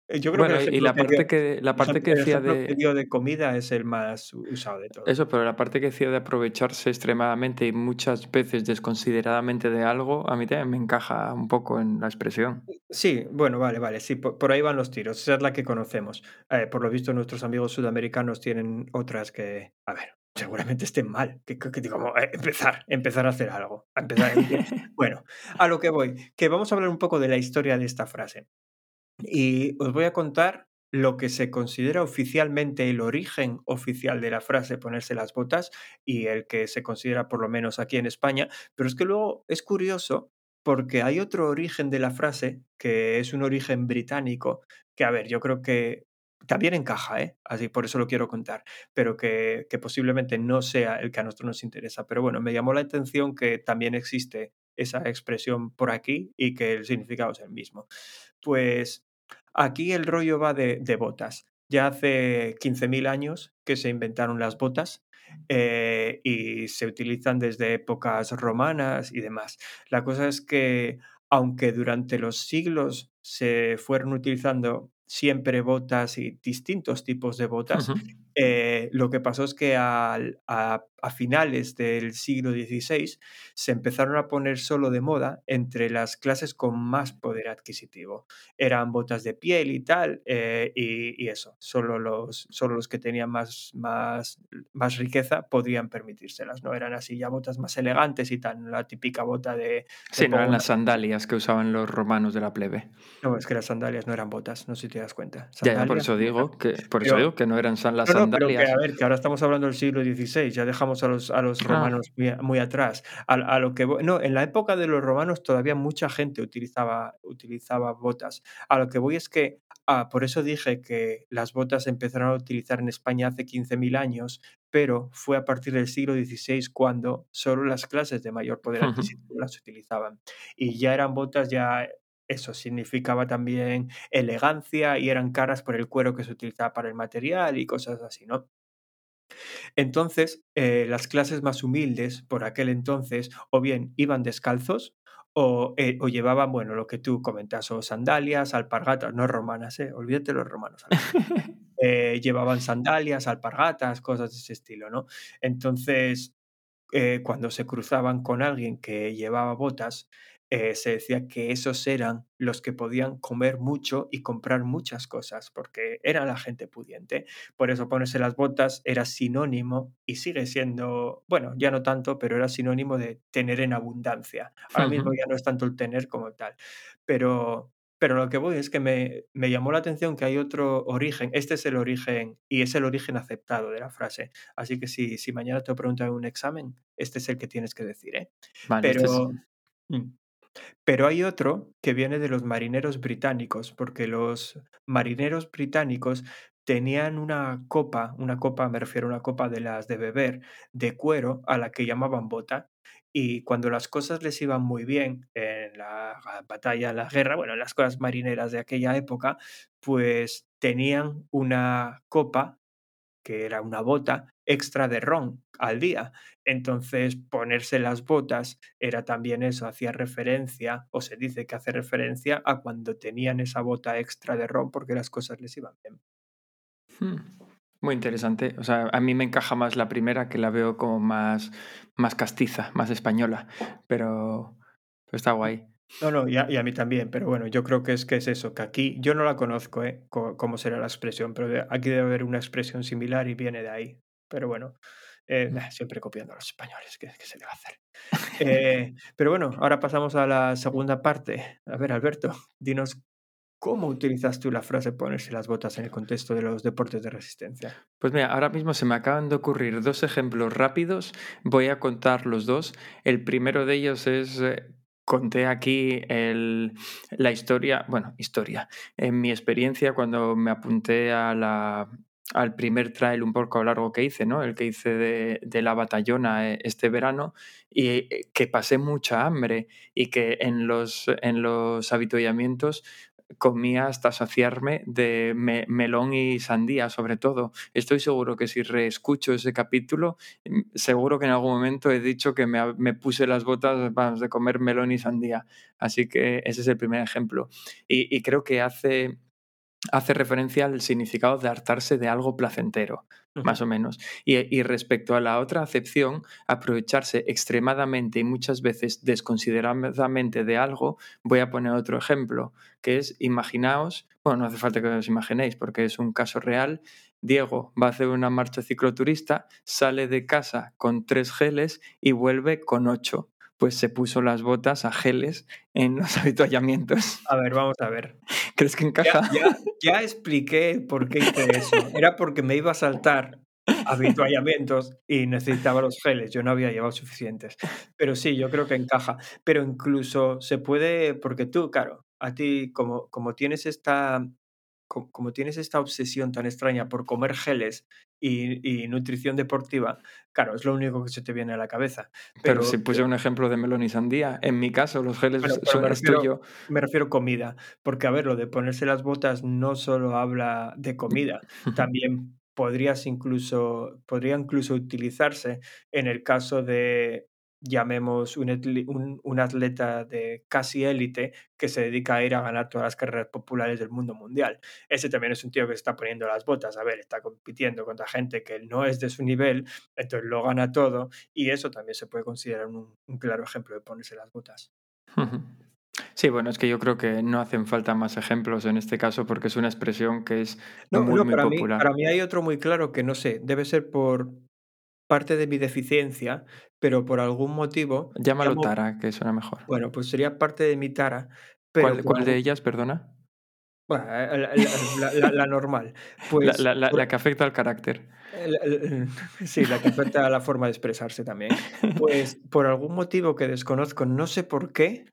yo creo Bueno, que el y la parte que, la parte que decía de... de comida es el más usado de todos. Eso, pero la parte que decía de aprovecharse extremadamente y muchas veces desconsideradamente de algo, a mí también me encaja un poco en la expresión. Sí, bueno, vale, vale, sí, por, por ahí van los tiros, esa es la que conocemos. Eh, por lo visto, nuestros amigos sudamericanos tienen otras que, a ver, seguramente estén mal, que, que, que como, eh, empezar, empezar a hacer algo, a empezar, bueno, a lo que voy, que vamos a hablar un poco de la historia de esta frase. Y os voy a contar lo que se considera oficialmente el origen oficial de la frase ponerse las botas y el que se considera por lo menos aquí en España, pero es que luego es curioso porque hay otro origen de la frase que es un origen británico, que a ver, yo creo que también encaja, ¿eh? Así por eso lo quiero contar, pero que, que posiblemente no sea el que a nosotros nos interesa. Pero bueno, me llamó la atención que también existe esa expresión por aquí y que el significado es el mismo. Pues aquí el rollo va de, botas. Ya hace 15.000 años que se inventaron las botas eh, y se utilizan desde épocas romanas y demás. La cosa es que, aunque durante los siglos se fueron utilizando siempre botas y distintos tipos de botas. Eh, lo que pasó es que al- a, a finales del siglo XVI se empezaron a poner solo de moda entre las clases con más poder adquisitivo. Eran botas de piel y tal, eh, y, y eso, solo los, solo los que tenían más, más, más riqueza podían permitírselas, no eran así ya botas más elegantes y tal, la típica bota de... Sí, no eran las sandalias que usaban los romanos de la plebe. No, es que las sandalias no eran botas, no sé si te das cuenta. Ya, ya, por eso digo que, por eso digo que no eran san- las No, no, pero que, a ver, que ahora estamos hablando del siglo XVI, ya dejamos a los, a los Ah. romanos muy, atrás. A, a lo que no, en la época de los romanos todavía mucha gente utilizaba, utilizaba botas. A lo que voy es que, ah, por eso dije que las botas se empezaron a utilizar en España hace 15.000 años, pero fue a partir del siglo XVI cuando solo las clases de mayor poder adquisitivo las utilizaban. Y ya eran botas, ya eso significaba también elegancia y eran caras por el cuero que se utilizaba para el material y cosas así, ¿no? Entonces, eh, las clases más humildes por aquel entonces o bien iban descalzos o, eh, o llevaban, bueno, lo que tú comentas, o sandalias, alpargatas, no romanas, ¿eh? olvídate los romanos. Eh, llevaban sandalias, alpargatas, cosas de ese estilo, ¿no? Entonces, cuando se cruzaban con alguien que llevaba botas, eh, se decía que esos eran los que podían comer mucho y comprar muchas cosas, porque era la gente pudiente. Por eso ponerse las botas era sinónimo y sigue siendo, bueno, ya no tanto, pero era sinónimo de tener en abundancia. Ahora mismo ya no es tanto el tener como tal. Pero, pero lo que voy es que me, me llamó la atención que hay otro origen. Este es el origen y es el origen aceptado de la frase. Así que si, si mañana te preguntan un examen, este es el que tienes que decir, ¿eh? Vale, este es- Pero, hay otro que viene de los marineros británicos, porque los marineros británicos tenían una copa, una copa, me refiero a una copa de las de beber, de cuero, a la que llamaban bota. Y cuando las cosas les iban muy bien en la batalla, en la guerra, bueno, en las cosas marineras de aquella época, pues tenían una copa que era una bota extra de ron al día. Entonces, ponerse las botas era también eso, hacía referencia, o se dice que hace referencia a cuando tenían esa bota extra de ron porque las cosas les iban bien. Hmm, Muy interesante. O sea, a mí me encaja más la primera, que la veo como más, más castiza, más española. Pero, pero está guay. No, no, y a, y a mí también, pero bueno, yo creo que es que es eso, que aquí yo no la conozco, ¿eh? Cómo será la expresión, pero aquí debe haber una expresión similar y viene de ahí. Pero bueno, Eh, nah, siempre copiando a los españoles, ¿qué, qué se le va a hacer? Eh, pero bueno, ahora pasamos a la segunda parte. A ver, Alberto, dinos cómo utilizas tú la frase ponerse las botas en el contexto de los deportes de resistencia. Pues mira, ahora mismo se me acaban de ocurrir dos ejemplos rápidos. Voy a contar los dos. El primero de ellos es eh, conté aquí el- la historia, bueno, historia, en mi experiencia cuando me apunté a la, al primer trail un poco largo que hice, ¿no? El que hice de, de la batallona eh, este verano y eh, que pasé mucha hambre y que en los, en los habituallamientos comía hasta saciarme de me- melón y sandía, sobre todo. Estoy seguro que si reescucho ese capítulo, mm, seguro que en algún momento he dicho que me, me puse las botas vamos, de comer melón y sandía. Así que ese es el primer ejemplo. Y, y creo que hace, hace referencia al significado de hartarse de algo placentero, más o menos. Y, y respecto a la otra acepción, aprovecharse extremadamente y muchas veces desconsideradamente de algo, voy a poner otro ejemplo, que es, imaginaos, bueno, no hace falta que os imaginéis porque es un caso real, Diego va a hacer una marcha cicloturista, sale de casa con tres geles y vuelve con ocho. Pues se puso las botas a geles en los habituallamientos. A ver, vamos a ver. ¿Crees que encaja? ya, ya expliqué por qué hice eso. Era porque me iba a saltar habituallamientos y necesitaba los geles. Yo no había llevado suficientes. Pero sí, yo creo que encaja. Pero incluso se puede, porque tú, claro, a ti, como, como tienes esta. Co- Como tienes esta obsesión tan extraña por comer geles y, y nutrición deportiva, claro, es lo único que se te viene a la cabeza. Pero Pero, si puse un ejemplo de melón y sandía, en mi caso los geles Pero- pero son me refiero- tuyo. me refiero comida, porque a ver, lo de ponerse las botas no solo habla de comida, también podrías incluso, podría incluso utilizarse en el caso de, llamemos, un, un- un atleta de casi élite que se dedica a ir a ganar todas las carreras populares del mundo mundial. Ese también es un tío que se está poniendo las botas, a ver, está compitiendo contra gente que no es de su nivel, entonces lo gana todo y eso también se puede considerar un, un claro ejemplo de ponerse las botas. Sí, bueno, es que yo creo que no hacen falta más ejemplos en este caso porque es una expresión que es No, muy, no, muy para mí, popular. para mí hay otro muy claro que no sé, debe ser por parte de mi deficiencia, pero por algún motivo Llámalo llamo- tara, que suena mejor. Bueno, pues sería parte de mi tara, pero ¿Cuál, de ellas, perdona? bueno, la, la- la- la- la normal. La, Pues la- que afecta al carácter. el- sí, la que afecta a la forma de expresarse también. Pues por algún motivo que desconozco, no sé por qué,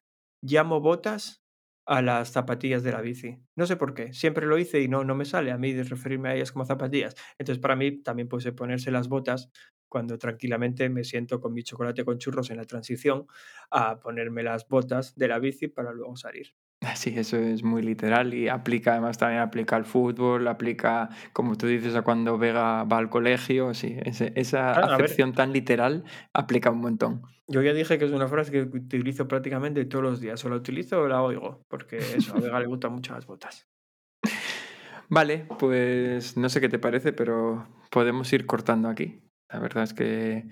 llamo botas a las zapatillas de la bici. No sé por qué. Siempre lo hice y no, no me sale a mí de referirme a ellas como zapatillas. Entonces, para mí también puede ponerse las botas cuando tranquilamente me siento con mi chocolate con churros en la transición a ponerme las botas de la bici para luego salir. Sí, eso es muy literal y aplica, además también aplica al fútbol, aplica, como tú dices, a cuando Vega va al colegio, sí, ese- esa Claro, a ver. acepción tan literal aplica un montón. Yo ya dije que es una frase que utilizo prácticamente todos los días. O la utilizo o la oigo, porque eso, a Vega le gustan mucho las botas. Vale, pues no sé qué te parece, pero podemos ir cortando aquí. La verdad es que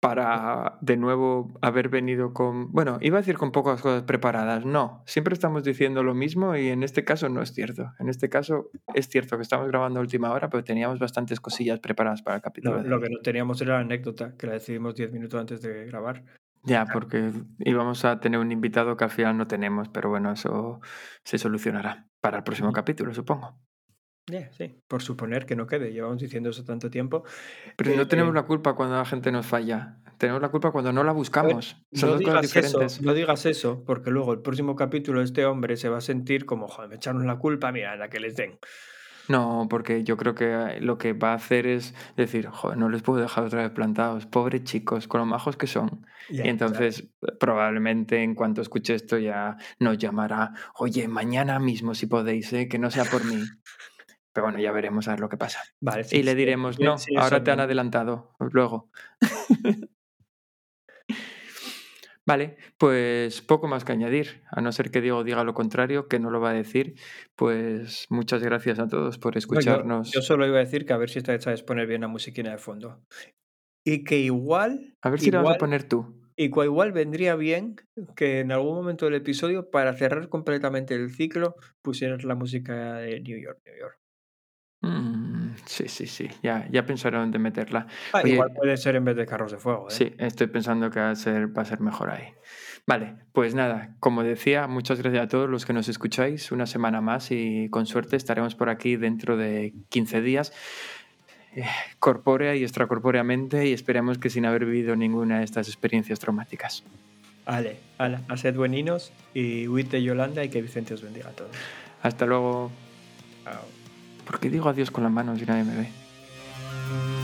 para de nuevo haber venido con, bueno, iba a decir con pocas cosas preparadas, no, siempre estamos diciendo lo mismo y en este caso no es cierto. En este caso es cierto que estamos grabando a última hora, pero teníamos bastantes cosillas preparadas para el capítulo. Lo, de lo que no teníamos era la anécdota, que la decidimos 10 minutos antes de grabar. Ya, porque íbamos a tener un invitado que al final no tenemos, pero bueno, eso se solucionará para el próximo capítulo, supongo. Ya, sí, por suponer que no quede. Llevamos diciendo eso tanto tiempo. Pero no Eh, tenemos la culpa cuando la gente nos falla. Tenemos la culpa cuando no la buscamos. Son No dos cosas digas, diferentes. eso, no digas eso, porque luego el próximo capítulo este hombre se va a sentir como, joder, me echaron la culpa, mira, la que les den. No, porque yo creo que eh, lo que va a hacer es decir, joder, no les puedo dejar otra vez plantados, pobres chicos, con lo majos que son. Y entonces, probablemente en cuanto escuche esto ya nos llamará, oye, mañana mismo si podéis, ¿eh? que no sea por mí. Pero bueno, ya veremos a ver lo que pasa. Vale, sí, y le diremos, sí, no, sí, ahora te han adelantado, luego. Vale, pues poco más que añadir, a no ser que Diego diga lo contrario, que no lo va a decir, pues muchas gracias a todos por No, yo- escucharnos. yo, solo iba a decir que a ver si esta sabes poner bien la musiquina de fondo. Y que igual, A ver si la vas a poner tú. y que igual vendría bien que en algún momento del episodio, para cerrar completamente el ciclo, pusieras la música de New York, New York. Mm, Sí, sí, sí. Ya, ya pensaré dónde meterla. Ah, Oye, igual puede ser en vez de carros de fuego. ¿eh? Sí, estoy pensando que va a ser, va a ser mejor ahí. Vale, pues nada, como decía, muchas gracias a todos los que nos escucháis una semana más y con suerte estaremos por aquí dentro de 15 días, eh, corpórea y extracorpóreamente, y esperemos que sin haber vivido ninguna de estas experiencias traumáticas. Vale, ala, a sed bueninos y huid de Yolanda y que Vicente os bendiga a todos. Hasta luego. Chao. ¿Por qué digo adiós con las manos y nadie me ve?